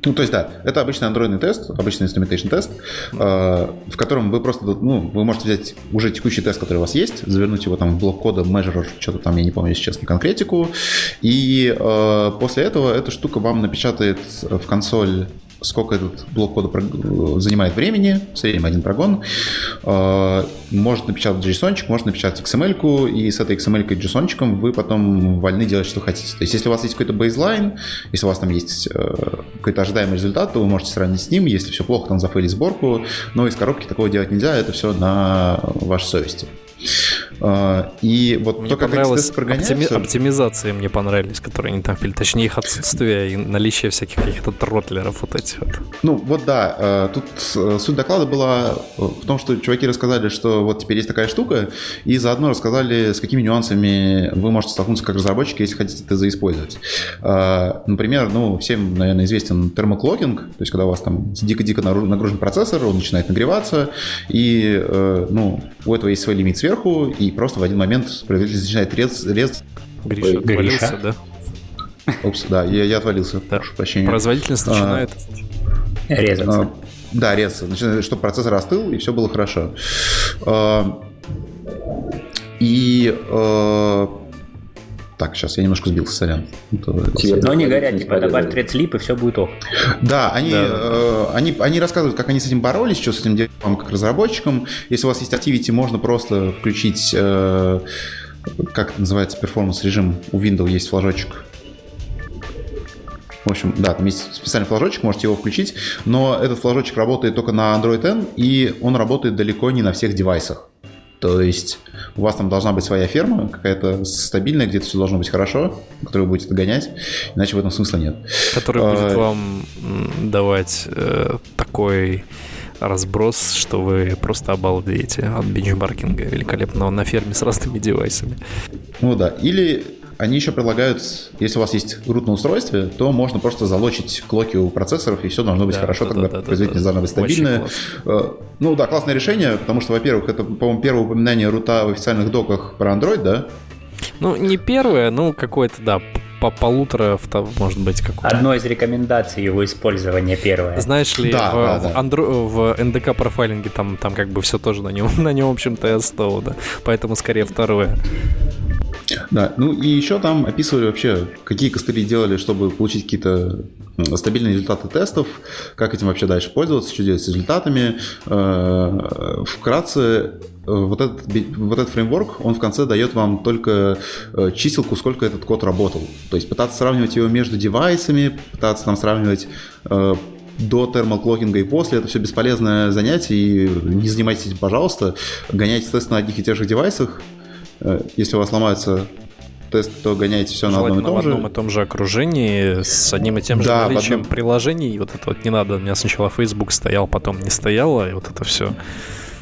Ну, то есть, да, это обычный андроидный тест, обычный instrumentation тест, э, в котором вы просто, ну, вы можете взять уже текущий тест, который у вас есть, завернуть его там в блок кода, measure, что-то там, я не помню, сейчас честно, конкретику, и э, после этого эта штука вам напечатает в консоль сколько этот блок кода занимает времени, в среднем один прогон. А, может напечатать JSON, может напечатать XML, и с этой XML и JSON вы потом вольны делать, что хотите. То есть, если у вас есть какой-то бейзлайн, если у вас там есть э, какой-то ожидаемый результат, то вы можете сравнить с ним. Если все плохо, там зафейлить сборку. Но из коробки такого делать нельзя, это все на вашей совести. А, и вот мне то, как понравилось оптими... оптимизации мне понравились, которые они там пили. Точнее, их отсутствие и наличие всяких каких-то тротлеров вот этих вот. Ну, вот да. Э, тут э, суть доклада была в том, что чуваки рассказали, что вот теперь есть такая штука, и заодно рассказали, с какими нюансами вы можете столкнуться как разработчик, если хотите это заиспользовать. А, например, ну, всем, наверное, известен термоклокинг, то есть когда у вас там дико-дико нагружен процессор, он начинает нагреваться, и, э, ну, у этого есть свой лимит сверху, и просто в один момент производитель начинает рез... рез... Гриша Ой, отвалился, да? Упс, да, я, я отвалился, да. прошу прощения. Производительность начинает... А, резаться. А, да, резаться, начинает, чтобы процессор остыл, и все было хорошо. А, и... А, так, сейчас я немножко сбился, сорян. Но они говорят, типа, добавь sleep, и все будет ок. Да, они, да. Э, они, они рассказывают, как они с этим боролись, что с этим делать вам как разработчикам. Если у вас есть Activity, можно просто включить, э, как это называется, перформанс режим. У Windows есть флажочек. В общем, да, там есть специальный флажочек, можете его включить, но этот флажочек работает только на Android N, и он работает далеко не на всех девайсах. То есть у вас там должна быть своя ферма, какая-то стабильная, где-то все должно быть хорошо, которую вы будете догонять, иначе в этом смысла нет. Который а, будет вам давать э, такой разброс, что вы просто обалдеете от бенчмаркинга великолепного на ферме с разными девайсами. Ну да, или они еще предлагают, если у вас есть root на устройстве, то можно просто залочить клоки у процессоров, и все должно быть да, хорошо, да, тогда да, производительность да, да. должна быть стабильная. Э, ну да, классное решение, потому что, во-первых, это, по-моему, первое упоминание рута в официальных доках про Android, да? Ну, не первое, ну, какое-то, да, по полутора, может быть, какое Одно из рекомендаций его использования первое. Знаешь ли, да, в, да, да. В, Andro... в NDK профайлинге там, там как бы все тоже на нем, на нем, в общем-то, и осталось, да. Поэтому скорее второе. Да, ну и еще там описывали вообще, какие костыли делали, чтобы получить какие-то стабильные результаты тестов, как этим вообще дальше пользоваться, что делать с результатами. Э, вкратце, э, вот этот, вот этот фреймворк, он в конце дает вам только э, чиселку, сколько этот код работал. То есть пытаться сравнивать его между девайсами, пытаться там сравнивать до термоклокинга и после это все бесполезное занятие, и не занимайтесь этим, пожалуйста. Гоняйте тест на одних и тех же девайсах. Э, если у вас ломается тест, то гоняете все на одном и том же. в одном и том же окружении, с одним и тем же да, наличием одном... приложений. Вот это вот не надо. У меня сначала Facebook стоял, потом не стояло, и вот это все.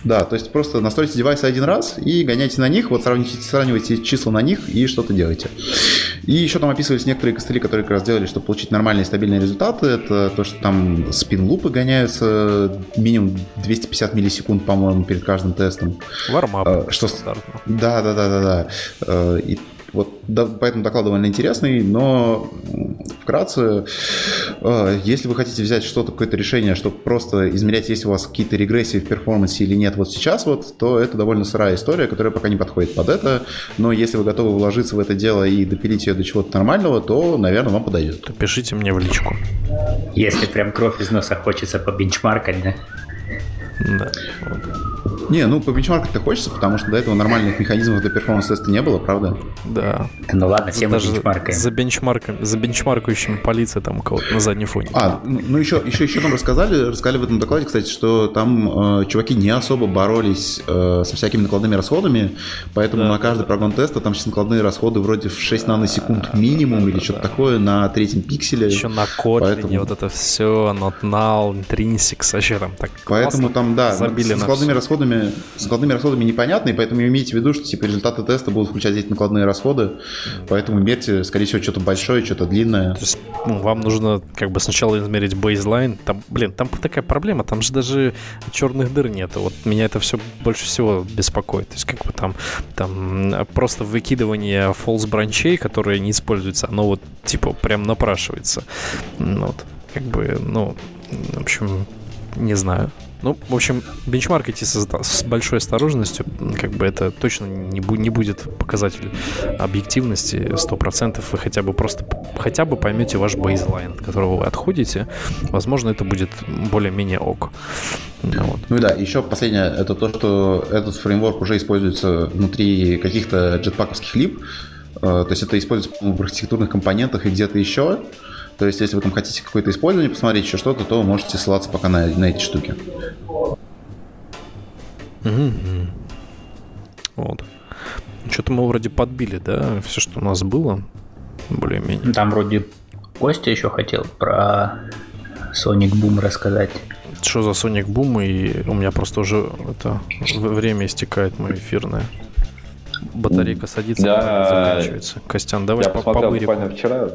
Да, то есть просто настройте девайсы один раз и гоняйте на них, вот сравните, сравнивайте числа на них и что-то делаете. И еще там описывались некоторые костыли, которые как раз делали, чтобы получить нормальные стабильные результаты. Это то, что там спин-лупы гоняются минимум 250 миллисекунд, по-моему, перед каждым тестом. Вармап. А, что... Да, да, да, да, да. Э, и вот, да, поэтому доклад довольно интересный, но вкратце, э, если вы хотите взять что-то, какое-то решение, чтобы просто измерять, есть у вас какие-то регрессии в перформансе или нет вот сейчас, вот, то это довольно сырая история, которая пока не подходит под это. Но если вы готовы вложиться в это дело и допилить ее до чего-то нормального, то, наверное, вам подойдет. То пишите мне в личку. Если прям кровь из носа хочется побенчмаркать, да? Да. Не, ну по бенчмарку-то хочется, потому что до этого нормальных механизмов для performance теста не было, правда? Да. Ну ладно, все мы бенчмаркаем. За бенчмарками, за бенчмаркающим полиция там у кого-то на заднем фоне. А, ну еще, еще, еще нам рассказали, рассказали в этом докладе, кстати, что там э, чуваки не особо боролись э, со всякими накладными расходами, поэтому да, на каждый да, прогон теста там сейчас накладные расходы вроде в 6 наносекунд минимум или что-то такое на третьем пикселе. Еще на Kotlin поэтому... вот это все, not null, intrinsics, вообще там так Поэтому там, да, забили с накладными расходами расходами, с накладными расходами непонятно, и поэтому имейте в виду, что типа результаты теста будут включать эти накладные расходы, поэтому мерьте, скорее всего, что-то большое, что-то длинное. То есть ну, вам нужно как бы сначала измерить бейзлайн. Там, блин, там такая проблема, там же даже черных дыр нет. Вот меня это все больше всего беспокоит. То есть как бы там, там просто выкидывание false бранчей, которые не используются, оно вот типа прям напрашивается. Ну, вот, как бы, ну, в общем, не знаю. Ну, в общем, бенчмаркайте с, с большой осторожностью. Как бы это точно не, бу- не будет показатель объективности 100%. Вы хотя бы просто хотя бы поймете ваш бейзлайн, от которого вы отходите. Возможно, это будет более-менее ок. Вот. Ну да, еще последнее, это то, что этот фреймворк уже используется внутри каких-то джетпаковских лип. Э, то есть это используется в архитектурных компонентах и где-то еще. То есть, если вы там хотите какое-то использование посмотреть, еще что-то, то можете ссылаться пока на, на эти штуки. Mm-hmm. Вот. Что-то мы вроде подбили, да, все, что у нас было, более-менее. Там вроде Костя еще хотел про Sonic Boom рассказать. Что за Sonic Boom? И у меня просто уже это время истекает мое эфирное. Батарейка садится, да, заканчивается. Костян, давай я по посмотрел буквально вчера.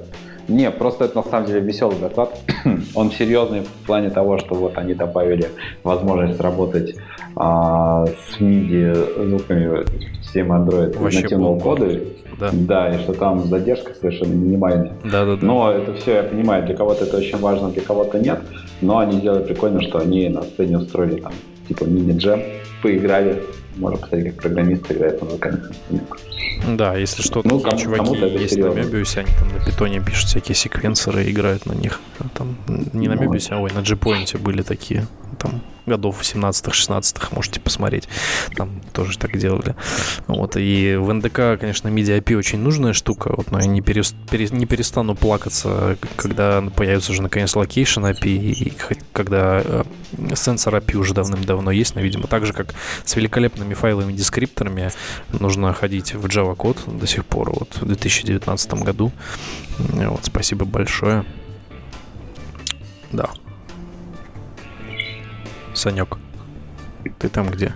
Не, просто это на самом деле веселый доклад. Он серьезный в плане того, что вот они добавили возможность работать а, с MIDI звуками системы Android Вообще нативного кода. Да. да, и что там задержка совершенно минимальная. Да, да, да. Но это все, я понимаю, для кого-то это очень важно, для кого-то нет. Но они сделали прикольно, что они на сцене устроили там типа мини-джем, поиграли, можно посмотреть, как программисты играют на музыкальных инструментах. Да, если что, ну, кому, чуваки есть серьезно. на Мебиусе, они там на питоне пишут всякие секвенсоры, играют на них. Там, не на Мебиусе, а ой, на G-Point были такие. Годов 17-16 можете посмотреть. Там тоже так делали. Вот. И в НДК, конечно, MIDI IP очень нужная штука, вот, но я не, перест, пере, не перестану плакаться, когда появится уже наконец Location API, и когда э, сенсор API уже давным-давно есть, но, видимо, так же, как с великолепными файловыми дескрипторами нужно ходить в Java код до сих пор, вот в 2019 году. Вот, спасибо большое. Да. Санек, ты там где?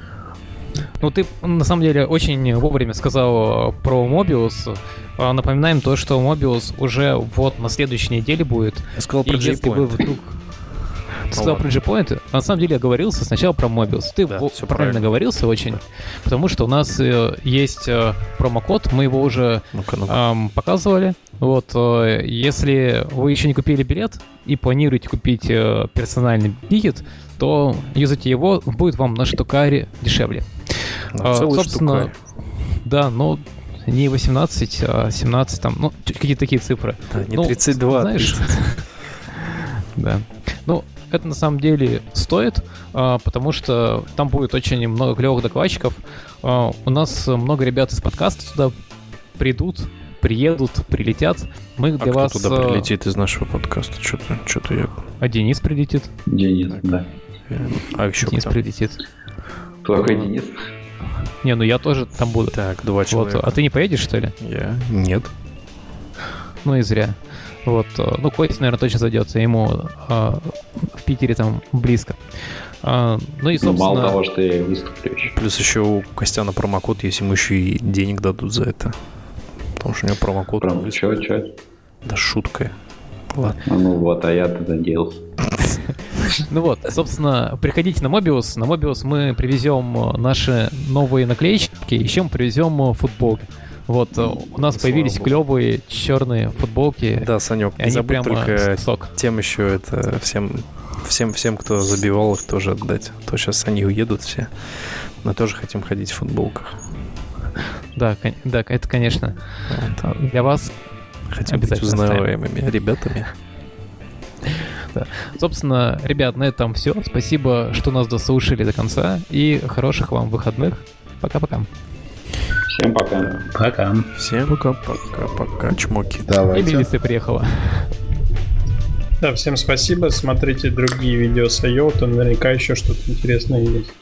Ну, ты, на самом деле, очень вовремя сказал э, про Mobius. А, напоминаем то, что Mobius уже вот на следующей неделе будет. Я сказал про Если вы вдруг... Ты сказал про G-Point. На самом деле я говорился сначала про Mobius. Ты да, все правильно, правильно говорился очень, потому что у нас э, есть э, промокод, мы его уже ну-ка, ну-ка. Эм, показывали. Вот, э, если вы еще не купили билет и планируете купить э, персональный билет, то юзайте его, будет вам на штукаре дешевле. На а, собственно, штукарь. да, но не 18, а 17, там, ну, какие-то такие цифры. Да, не ну, 32, знаешь, Да. Ну, это на самом деле стоит, а, потому что там будет очень много клевых докладчиков. А, у нас много ребят из подкаста сюда придут, приедут, прилетят. Мы а для кто вас... туда прилетит из нашего подкаста? Что-то, что-то я... А Денис прилетит. Денис, да. А еще Денис кто? прилетит. Только Денис. Не, ну я тоже там буду. Так, два Вот, человека. а ты не поедешь, что ли? Я? Нет. Ну и зря. Вот, э, ну, Костя, наверное, точно зайдется, ему э, в Питере там близко. А, ну и, Ну, собственно... мало того, что я выступлю еще. Плюс еще у Костяна промокод есть, ему еще и денег дадут за это. Потому что у него промокод... Выс- чё, чё? Да шутка. Ладно. А Ну вот, а я-то надеялся. Ну вот, собственно, приходите на Mobius. На Mobius мы привезем наши новые наклеечки, еще мы привезем футболки. Вот, э, у нас Слава появились богу. клевые черные футболки. Да, Санек, не они забудь прямо только сок. тем еще это всем, всем, всем, кто забивал их, тоже отдать. А То сейчас они уедут все. Мы тоже хотим ходить в футболках. Да, да, это, конечно, э, для вас. Хотим быть Обязательно узнаваемыми ребятами. Собственно, ребят, на этом все. Спасибо, что нас дослушали до конца. И хороших вам выходных. Пока-пока. Всем пока. Пока. Всем пока-пока-пока, чмоки. И Давайте. милиция приехала. Да, всем спасибо. Смотрите другие видео с IOTA. Наверняка еще что-то интересное есть.